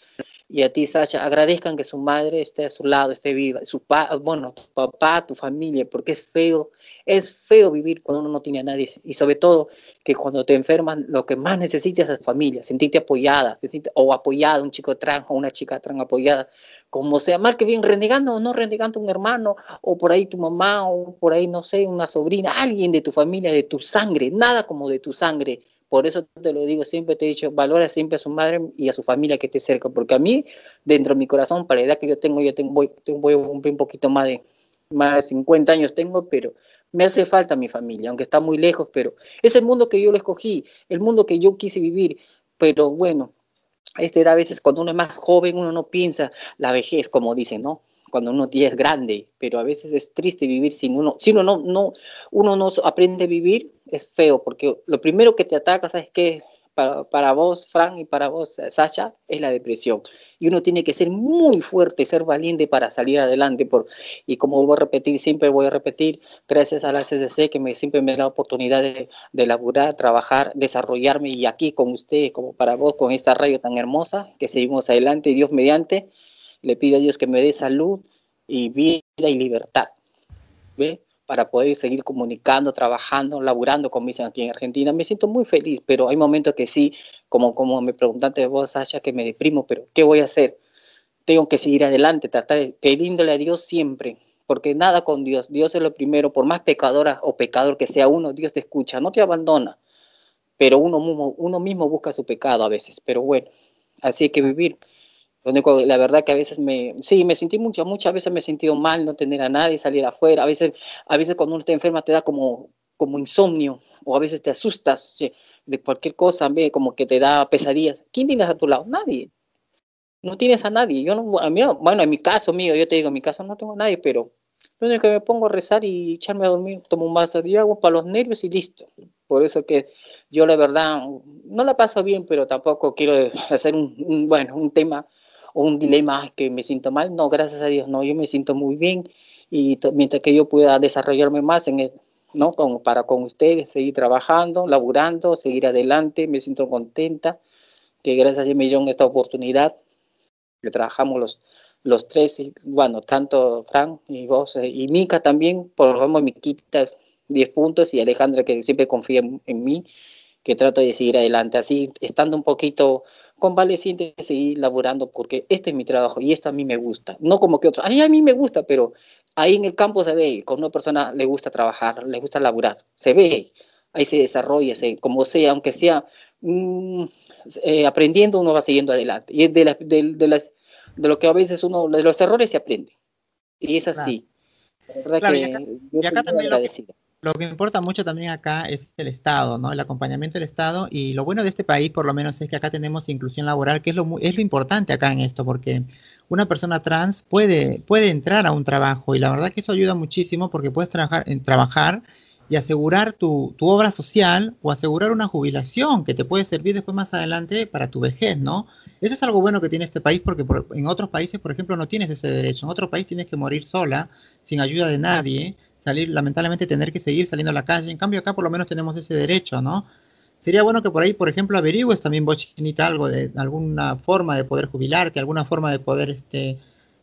y a ti, Sasha, agradezcan que su madre esté a su lado, esté viva, su pa bueno, tu papá, tu familia, porque es feo, es feo vivir cuando uno no tiene a nadie, y sobre todo que cuando te enferman, lo que más necesitas es familia, sentirte apoyada, o apoyada, un chico trans o una chica trans apoyada, como sea, mal que bien, renegando o no renegando un hermano, o por ahí tu mamá, o por ahí, no sé, una sobrina, alguien de tu familia, de tu sangre, nada como de tu sangre, por eso te lo digo, siempre te he dicho, valora siempre a su madre y a su familia que te cerca, porque a mí, dentro de mi corazón, para la edad que yo tengo, yo tengo, voy, voy a cumplir un poquito más de, más de 50 años tengo, pero me hace falta mi familia, aunque está muy lejos, pero es el mundo que yo lo escogí, el mundo que yo quise vivir, pero bueno, esta edad a veces cuando uno es más joven uno no piensa la vejez, como dicen, ¿no? cuando uno ya es grande, pero a veces es triste vivir sin uno, si uno no, no, uno no aprende a vivir, es feo, porque lo primero que te ataca, ¿sabes qué? para, para vos, Fran, y para vos, Sasha, es la depresión. Y uno tiene que ser muy fuerte, ser valiente para salir adelante. Por, y como voy a repetir, siempre voy a repetir, gracias a la CDC que me, siempre me da la oportunidad de, de laburar, trabajar, desarrollarme, y aquí con ustedes, como para vos, con esta radio tan hermosa, que seguimos adelante, Dios mediante, le pido a Dios que me dé salud y vida y libertad. ¿Ve? Para poder seguir comunicando, trabajando, laburando con mis aquí en Argentina. Me siento muy feliz, pero hay momentos que sí, como, como me preguntaste vos, Sasha, que me deprimo, pero ¿qué voy a hacer? Tengo que seguir adelante, tratar de pedirle a Dios siempre, porque nada con Dios. Dios es lo primero, por más pecadora o pecador que sea uno, Dios te escucha, no te abandona, pero uno mismo, uno mismo busca su pecado a veces, pero bueno, así hay que vivir la verdad que a veces me, sí, me sentí muchas, muchas veces me he sentido mal no tener a nadie, salir afuera, a veces, a veces cuando uno está enferma te da como, como insomnio, o a veces te asustas de cualquier cosa, como que te da pesadillas. ¿Quién tienes a tu lado? Nadie. No tienes a nadie. Yo no, a mí, bueno, en mi caso mío, yo te digo, en mi caso no tengo a nadie, pero lo único que me pongo a rezar y echarme a dormir, tomo un vaso de agua para los nervios y listo. Por eso que yo la verdad no la paso bien, pero tampoco quiero hacer un bueno, un tema un dilema que me siento mal. No, gracias a Dios, no, yo me siento muy bien y mientras que yo pueda desarrollarme más en ¿no? Como para con ustedes, seguir trabajando, laburando, seguir adelante, me siento contenta, que gracias a Dios me dieron esta oportunidad, que trabajamos los, los tres, y, bueno, tanto Frank y vos eh, y Mica también, por lo menos quita 10 puntos y Alejandra que siempre confía en, en mí, que trato de seguir adelante, así estando un poquito convaleciente seguir laborando porque este es mi trabajo y esto a mí me gusta. No como que otro, ay, a mí me gusta, pero ahí en el campo se ve, con una persona le gusta trabajar, le gusta laburar, se ve, ahí se desarrolla, se, como sea, aunque sea mm, eh, aprendiendo, uno va siguiendo adelante. Y es de, de, de, de, lo que a veces uno, de los errores se aprende. Y es así. La verdad que y acá, también lo lo que importa mucho también acá es el Estado, ¿no? El acompañamiento del Estado. Y lo bueno de este país, por lo menos, es que acá tenemos inclusión laboral, que es lo, es lo importante acá en esto, porque una persona trans puede, puede entrar a un trabajo y la verdad que eso ayuda muchísimo porque puedes trabajar, en, trabajar y asegurar tu, tu obra social o asegurar una jubilación que te puede servir después más adelante para tu vejez, ¿no? Eso es algo bueno que tiene este país porque en otros países, por ejemplo, no tienes ese derecho. En otro país tienes que morir sola, sin ayuda de nadie salir, lamentablemente tener que seguir saliendo a la calle. En cambio acá por lo menos tenemos ese derecho, ¿no? Sería bueno que por ahí, por ejemplo, averigües también vos, Chinita, algo de alguna forma de poder jubilarte, alguna forma de poder este,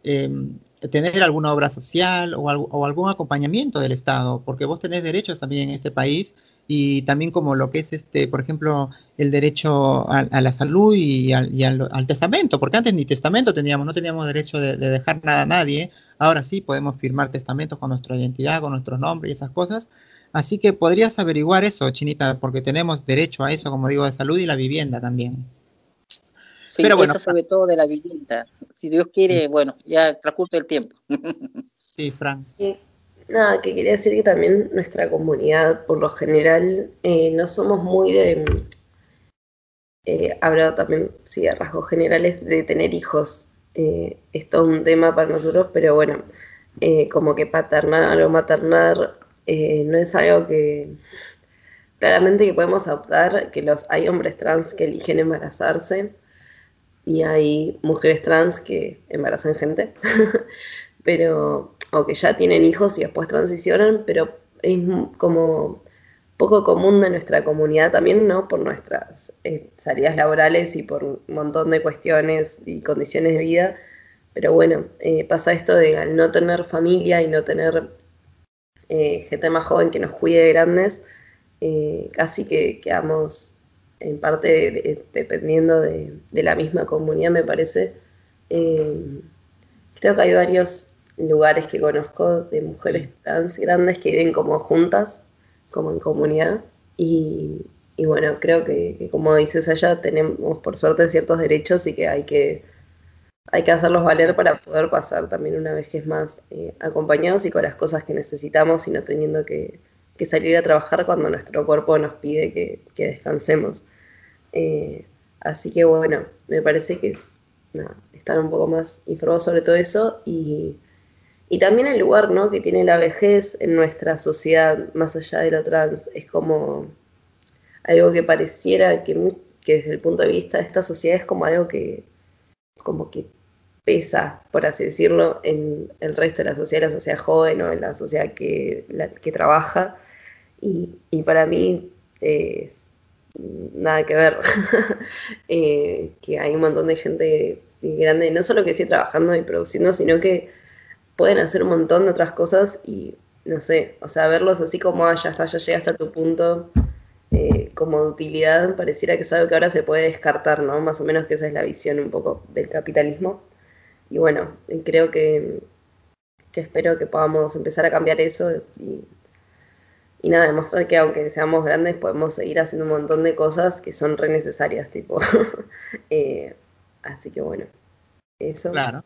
em, tener alguna obra social o, o, algún acompañamiento del Estado, porque vos tenés derechos también en este país y también como lo que es, este, por ejemplo, el derecho a, la salud y, al, testamento, porque antes ni testamento teníamos, no teníamos derecho de, dejar nada a nadie, ahora sí podemos firmar testamentos con nuestra identidad, con nuestro nombre y esas cosas. Así que podrías averiguar eso, Chinita, porque tenemos derecho a eso, como digo, de salud y la vivienda también. Sí, Pero bueno, sobre todo de la vivienda. Si Dios quiere, bueno, ya transcurre el tiempo. sí, Fran. Sí. Nada, que quería decir que también nuestra comunidad, por lo general, eh, no somos muy de. Eh, hablado también, sí, de rasgos generales, de tener hijos. Eh, es un tema para nosotros, pero bueno, eh, como que paternar o maternar no es algo que. Claramente que podemos adoptar, que los hay hombres trans que eligen embarazarse y hay mujeres trans que embarazan gente, pero o que ya tienen hijos y después transicionan, pero es como poco común de nuestra comunidad también, ¿no? Por nuestras eh, salidas laborales y por un montón de cuestiones y condiciones de vida. Pero bueno, eh, pasa esto de al no tener familia y no tener eh, gente más joven que nos cuide de grandes, casi que quedamos en parte dependiendo de, de, la misma comunidad, me parece. creo que hay varios lugares que conozco de mujeres trans grandes que viven como juntas, como en comunidad. Y, bueno, creo que, como dices allá, tenemos por suerte ciertos derechos y que hay que, hay que hacerlos valer para poder pasar también una vejez más eh, acompañados y con las cosas que necesitamos y no teniendo que, salir a trabajar cuando nuestro cuerpo nos pide que, descansemos. Eh, así que bueno, me parece que es estar un poco más informado sobre todo eso y y también el lugar ¿no? que tiene la vejez en nuestra sociedad, más allá de lo trans, es como algo que pareciera que, desde el punto de vista de esta sociedad es como algo que, como que pesa, por así decirlo, en el resto de la sociedad, la sociedad joven o en la sociedad que, que trabaja. Y, para mí es nada que ver, eh, que hay un montón de gente grande, no solo que sigue trabajando y produciendo, sino que pueden hacer un montón de otras cosas y no sé, o sea, verlos así como, ah, ya está, ya llega hasta tu punto, eh, como de utilidad, pareciera que es algo que ahora se puede descartar, ¿no? Más o menos que esa es la visión un poco del capitalismo. Y bueno, creo que, que espero que podamos empezar a cambiar eso y, y nada, demostrar que aunque seamos grandes podemos seguir haciendo un montón de cosas que son re necesarias, tipo. Eh, así que bueno, eso. Claro.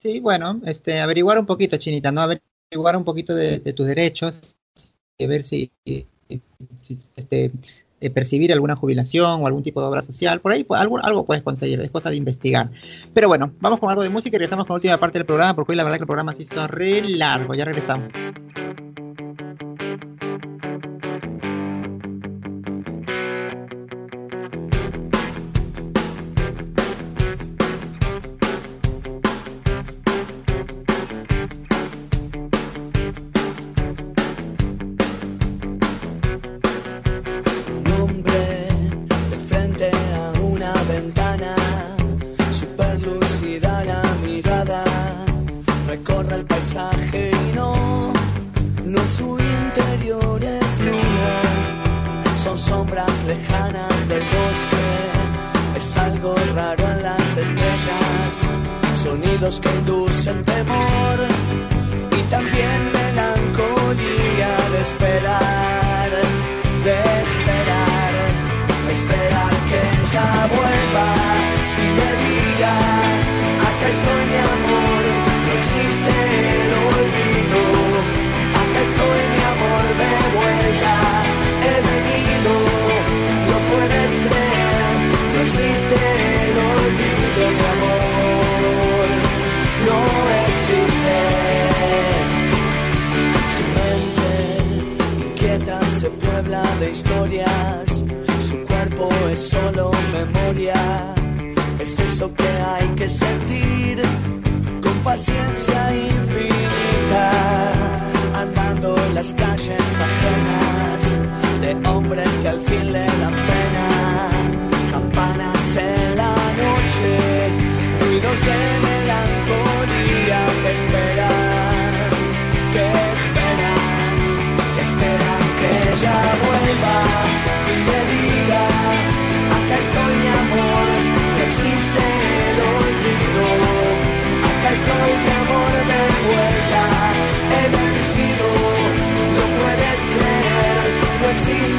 Sí, bueno, este, averiguar un poquito, Chinita, ¿no? Averiguar un poquito de, tus derechos, y ver si, este, de percibir alguna jubilación o algún tipo de obra social, por ahí pues, algo, algo puedes conseguir, es cosa de investigar. Pero bueno, vamos con algo de música y regresamos con la última parte del programa, porque hoy la verdad que el programa se hizo re largo, ya regresamos. historias, su cuerpo es solo memoria, es eso que hay que sentir con paciencia infinita, andando las calles ajenas.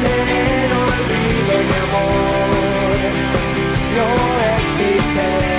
tener olvido mi amor. No existe.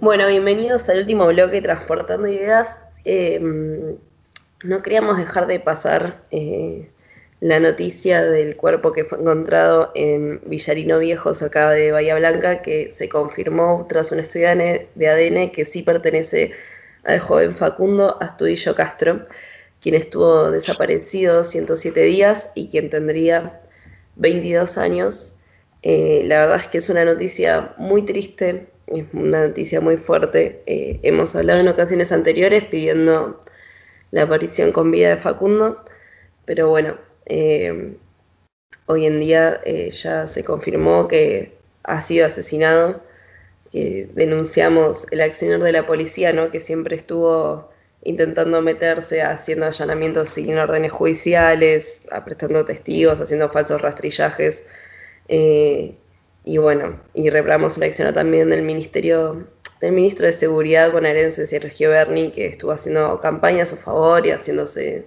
Bueno, bienvenidos al último bloque Transportando Ideas. em, no queríamos dejar de pasar eh, la noticia del cuerpo que fue encontrado en Villarino Viejo, cerca de Bahía Blanca, que se confirmó tras un estudio de ADN que sí pertenece al joven Facundo Astudillo Castro, quien estuvo desaparecido 107 días y quien tendría 22 años. Eh, la verdad es que es una noticia muy triste, es una noticia muy fuerte. Eh, hemos hablado en ocasiones anteriores pidiendo la aparición con vida de Facundo, pero bueno, eh, hoy en día ya se confirmó que ha sido asesinado, que denunciamos el accionar de la policía, ¿no? que siempre estuvo intentando meterse, haciendo allanamientos sin órdenes judiciales, prestando testigos, haciendo falsos rastrillajes. Eh, y bueno, y reparamos la acción también del Ministerio, del Ministro de Seguridad bonaerense, Sergio Berni, que estuvo haciendo campaña a su favor y haciéndose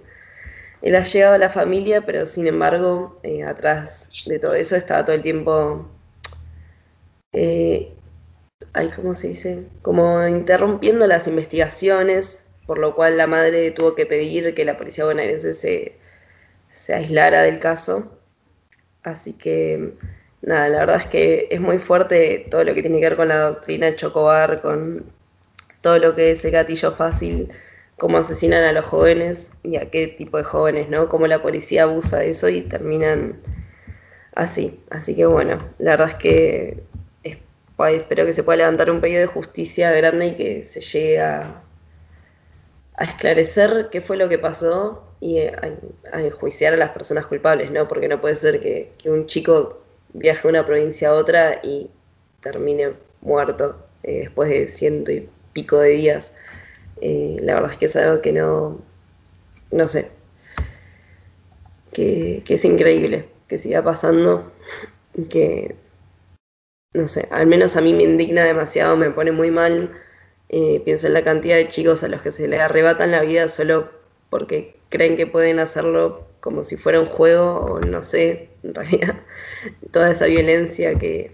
Él ha llegado a la familia, pero sin embargo, eh, atrás de todo eso estaba todo el tiempo, eh, ¿cómo se dice? Como interrumpiendo las investigaciones, por lo cual la madre tuvo que pedir que la policía bonaerense se, se aislara del caso. Así que, nada, la verdad es que es muy fuerte todo lo que tiene que ver con la doctrina de Chocobar, con todo lo que es el gatillo fácil, cómo asesinan a los jóvenes y a qué tipo de jóvenes, ¿no? Cómo la policía abusa de eso y terminan así. Así que bueno, la verdad es que espero que se pueda levantar un pedido de justicia grande y que se llegue a, a esclarecer qué fue lo que pasó y a, enjuiciar a las personas culpables, ¿no? Porque no puede ser que, un chico viaje de una provincia a otra y termine muerto eh, después de ciento y pico de días. Eh, la verdad es que es algo que no, no sé, que, es increíble que siga pasando, que, no sé, al menos a mí me indigna demasiado, me pone muy mal eh, pienso en la cantidad de chicos a los que se les arrebatan la vida solo porque creen que pueden hacerlo como si fuera un juego o no sé, en realidad, toda esa violencia que,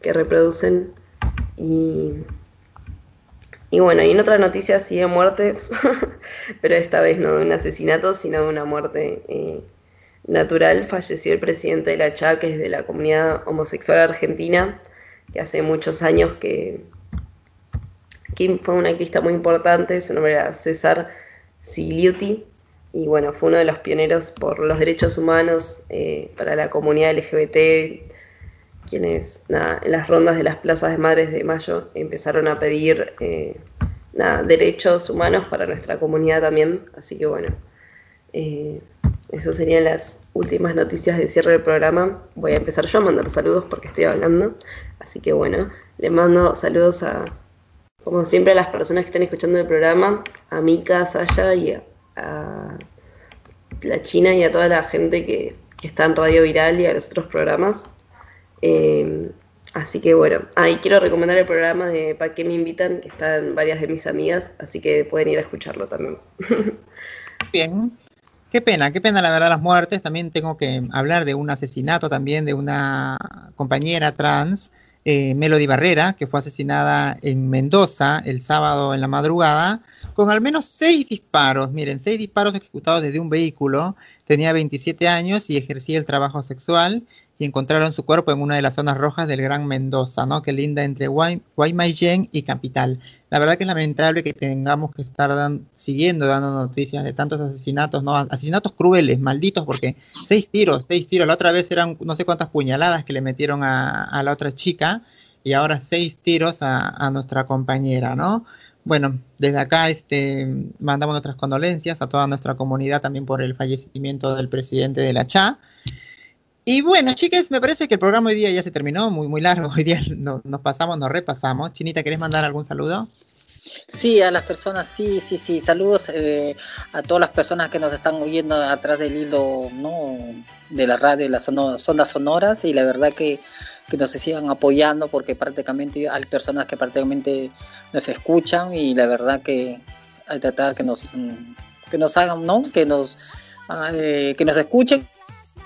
que reproducen. Y, y bueno, y en otra noticia sigue muertes, pero esta vez no de un asesinato, sino de una muerte eh, natural. Falleció el presidente de la CHA, que es de la comunidad homosexual argentina, que hace muchos años que, Kim fue un activista muy importante, su nombre era César Sigliuti, y bueno, fue uno de los pioneros por los derechos humanos eh, para la comunidad LGBT, quienes en las rondas de las plazas de Madres de Mayo empezaron a pedir eh, derechos humanos para nuestra comunidad también, así que bueno, eh, esas serían las últimas noticias de cierre del programa. Voy a empezar yo a mandar saludos porque estoy hablando, así que bueno, le mando saludos a como siempre a las personas que están escuchando el programa, a Mika, a Saya y a, la China y a toda la gente que, está en Radio Viral y a los otros programas. Eh, así que bueno, ahí quiero recomendar el programa de ¿Para qué me invitan? que están varias de mis amigas, así que pueden ir a escucharlo también. Bien, Qué pena, qué pena la verdad las muertes. También tengo que hablar de un asesinato también de una compañera trans eh, Melody Barrera, que fue asesinada en Mendoza el sábado en la madrugada, con al menos seis disparos, miren, seis disparos ejecutados desde un vehículo. Tenía 27 años y ejercía el trabajo sexual y encontraron su cuerpo en una de las zonas rojas del Gran Mendoza, ¿no? Que linda entre Guaymallén y Capital. La verdad que es lamentable que tengamos que estar siguiendo dando noticias de tantos asesinatos, ¿no? Asesinatos crueles, malditos, porque seis tiros, seis tiros. La otra vez eran no sé cuántas puñaladas que le metieron a, la otra chica y ahora seis tiros a, a nuestra compañera, ¿no? Bueno, desde acá este, mandamos nuestras condolencias a toda nuestra comunidad también por el fallecimiento del presidente de la CHA. Y bueno, chicas, me parece que el programa hoy día ya se terminó, muy, muy largo. Hoy día nos pasamos, nos repasamos. Chinita, ¿querés mandar algún saludo? Sí, a las personas, sí, sí, sí. Saludos eh, a todas las personas que nos están oyendo atrás del hilo ¿no? de la radio y las ondas sonoras. Y la verdad que, que nos sigan apoyando porque prácticamente hay personas que prácticamente nos escuchan y la verdad que hay tratar que nos, que nos hagan, ¿no? Que nos, eh, que nos escuchen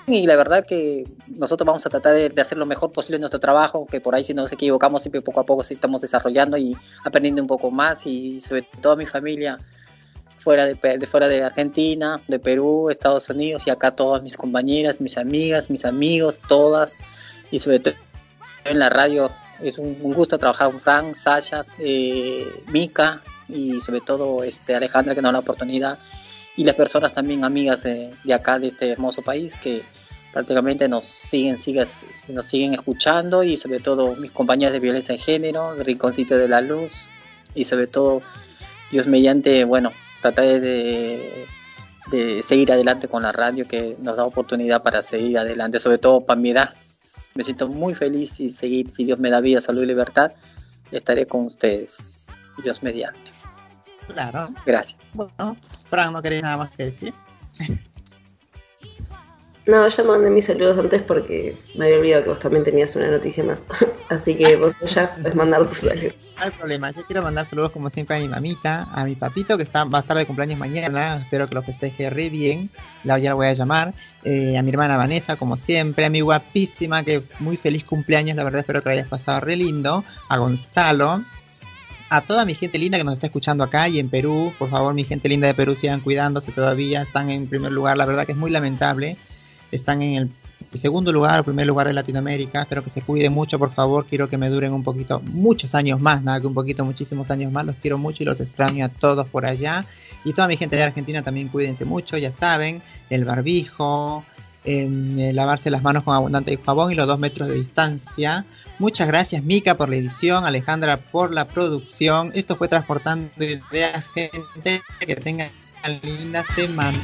y la verdad que nosotros vamos a tratar de, hacer lo mejor posible en nuestro trabajo, que por ahí si nos equivocamos siempre poco a poco estamos desarrollando y aprendiendo un poco más. Y sobre todo mi familia fuera de, de fuera de Argentina, de Perú, Estados Unidos y acá todas mis compañeras, mis amigas, mis amigos, todas. Y sobre todo en la radio es un, un gusto trabajar con Frank, Sasha, eh, Mika y sobre todo este Alejandra que nos da la oportunidad y las personas también amigas de, de acá de este hermoso país que prácticamente nos siguen, siguen, nos siguen escuchando y sobre todo mis compañeras de violencia de género, Rinconcito de la Luz y sobre todo Dios mediante, bueno, tratar de, de seguir adelante con la radio que nos da oportunidad para seguir adelante, sobre todo para mi edad. Me siento muy feliz y seguir, si Dios me da vida, salud y libertad, estaré con ustedes. Dios mediante. Claro. Gracias. Bueno, Fran, ¿no querés nada más que decir? No, ya mandé mis saludos antes porque me había olvidado que vos también tenías una noticia más. Así que vos ya puedes mandar tus saludos. No hay problema, yo quiero mandar saludos como siempre a mi mamita, a mi papito que está, va a estar de cumpleaños mañana, espero que lo festeje re bien, la, ya la voy a llamar, eh, a mi hermana Vanessa como siempre, a mi guapísima que muy feliz cumpleaños, la verdad espero que lo hayas pasado re lindo, a Gonzalo, a toda mi gente linda que nos está escuchando acá y en Perú, por favor mi gente linda de Perú sigan cuidándose todavía, están en primer lugar, la verdad que es muy lamentable, están en el segundo lugar o primer lugar de Latinoamérica. Espero que se cuiden mucho, por favor. Quiero que me duren un poquito, muchos años más, nada que un poquito, muchísimos años más. Los quiero mucho y los extraño a todos por allá. Y toda mi gente de Argentina también cuídense mucho, ya saben, el barbijo, eh, lavarse las manos con abundante jabón y los dos metros de distancia. Muchas gracias Mica por la edición, Alejandra por la producción. Esto fue Transportando Ideas, gente. Que tengan una linda semana.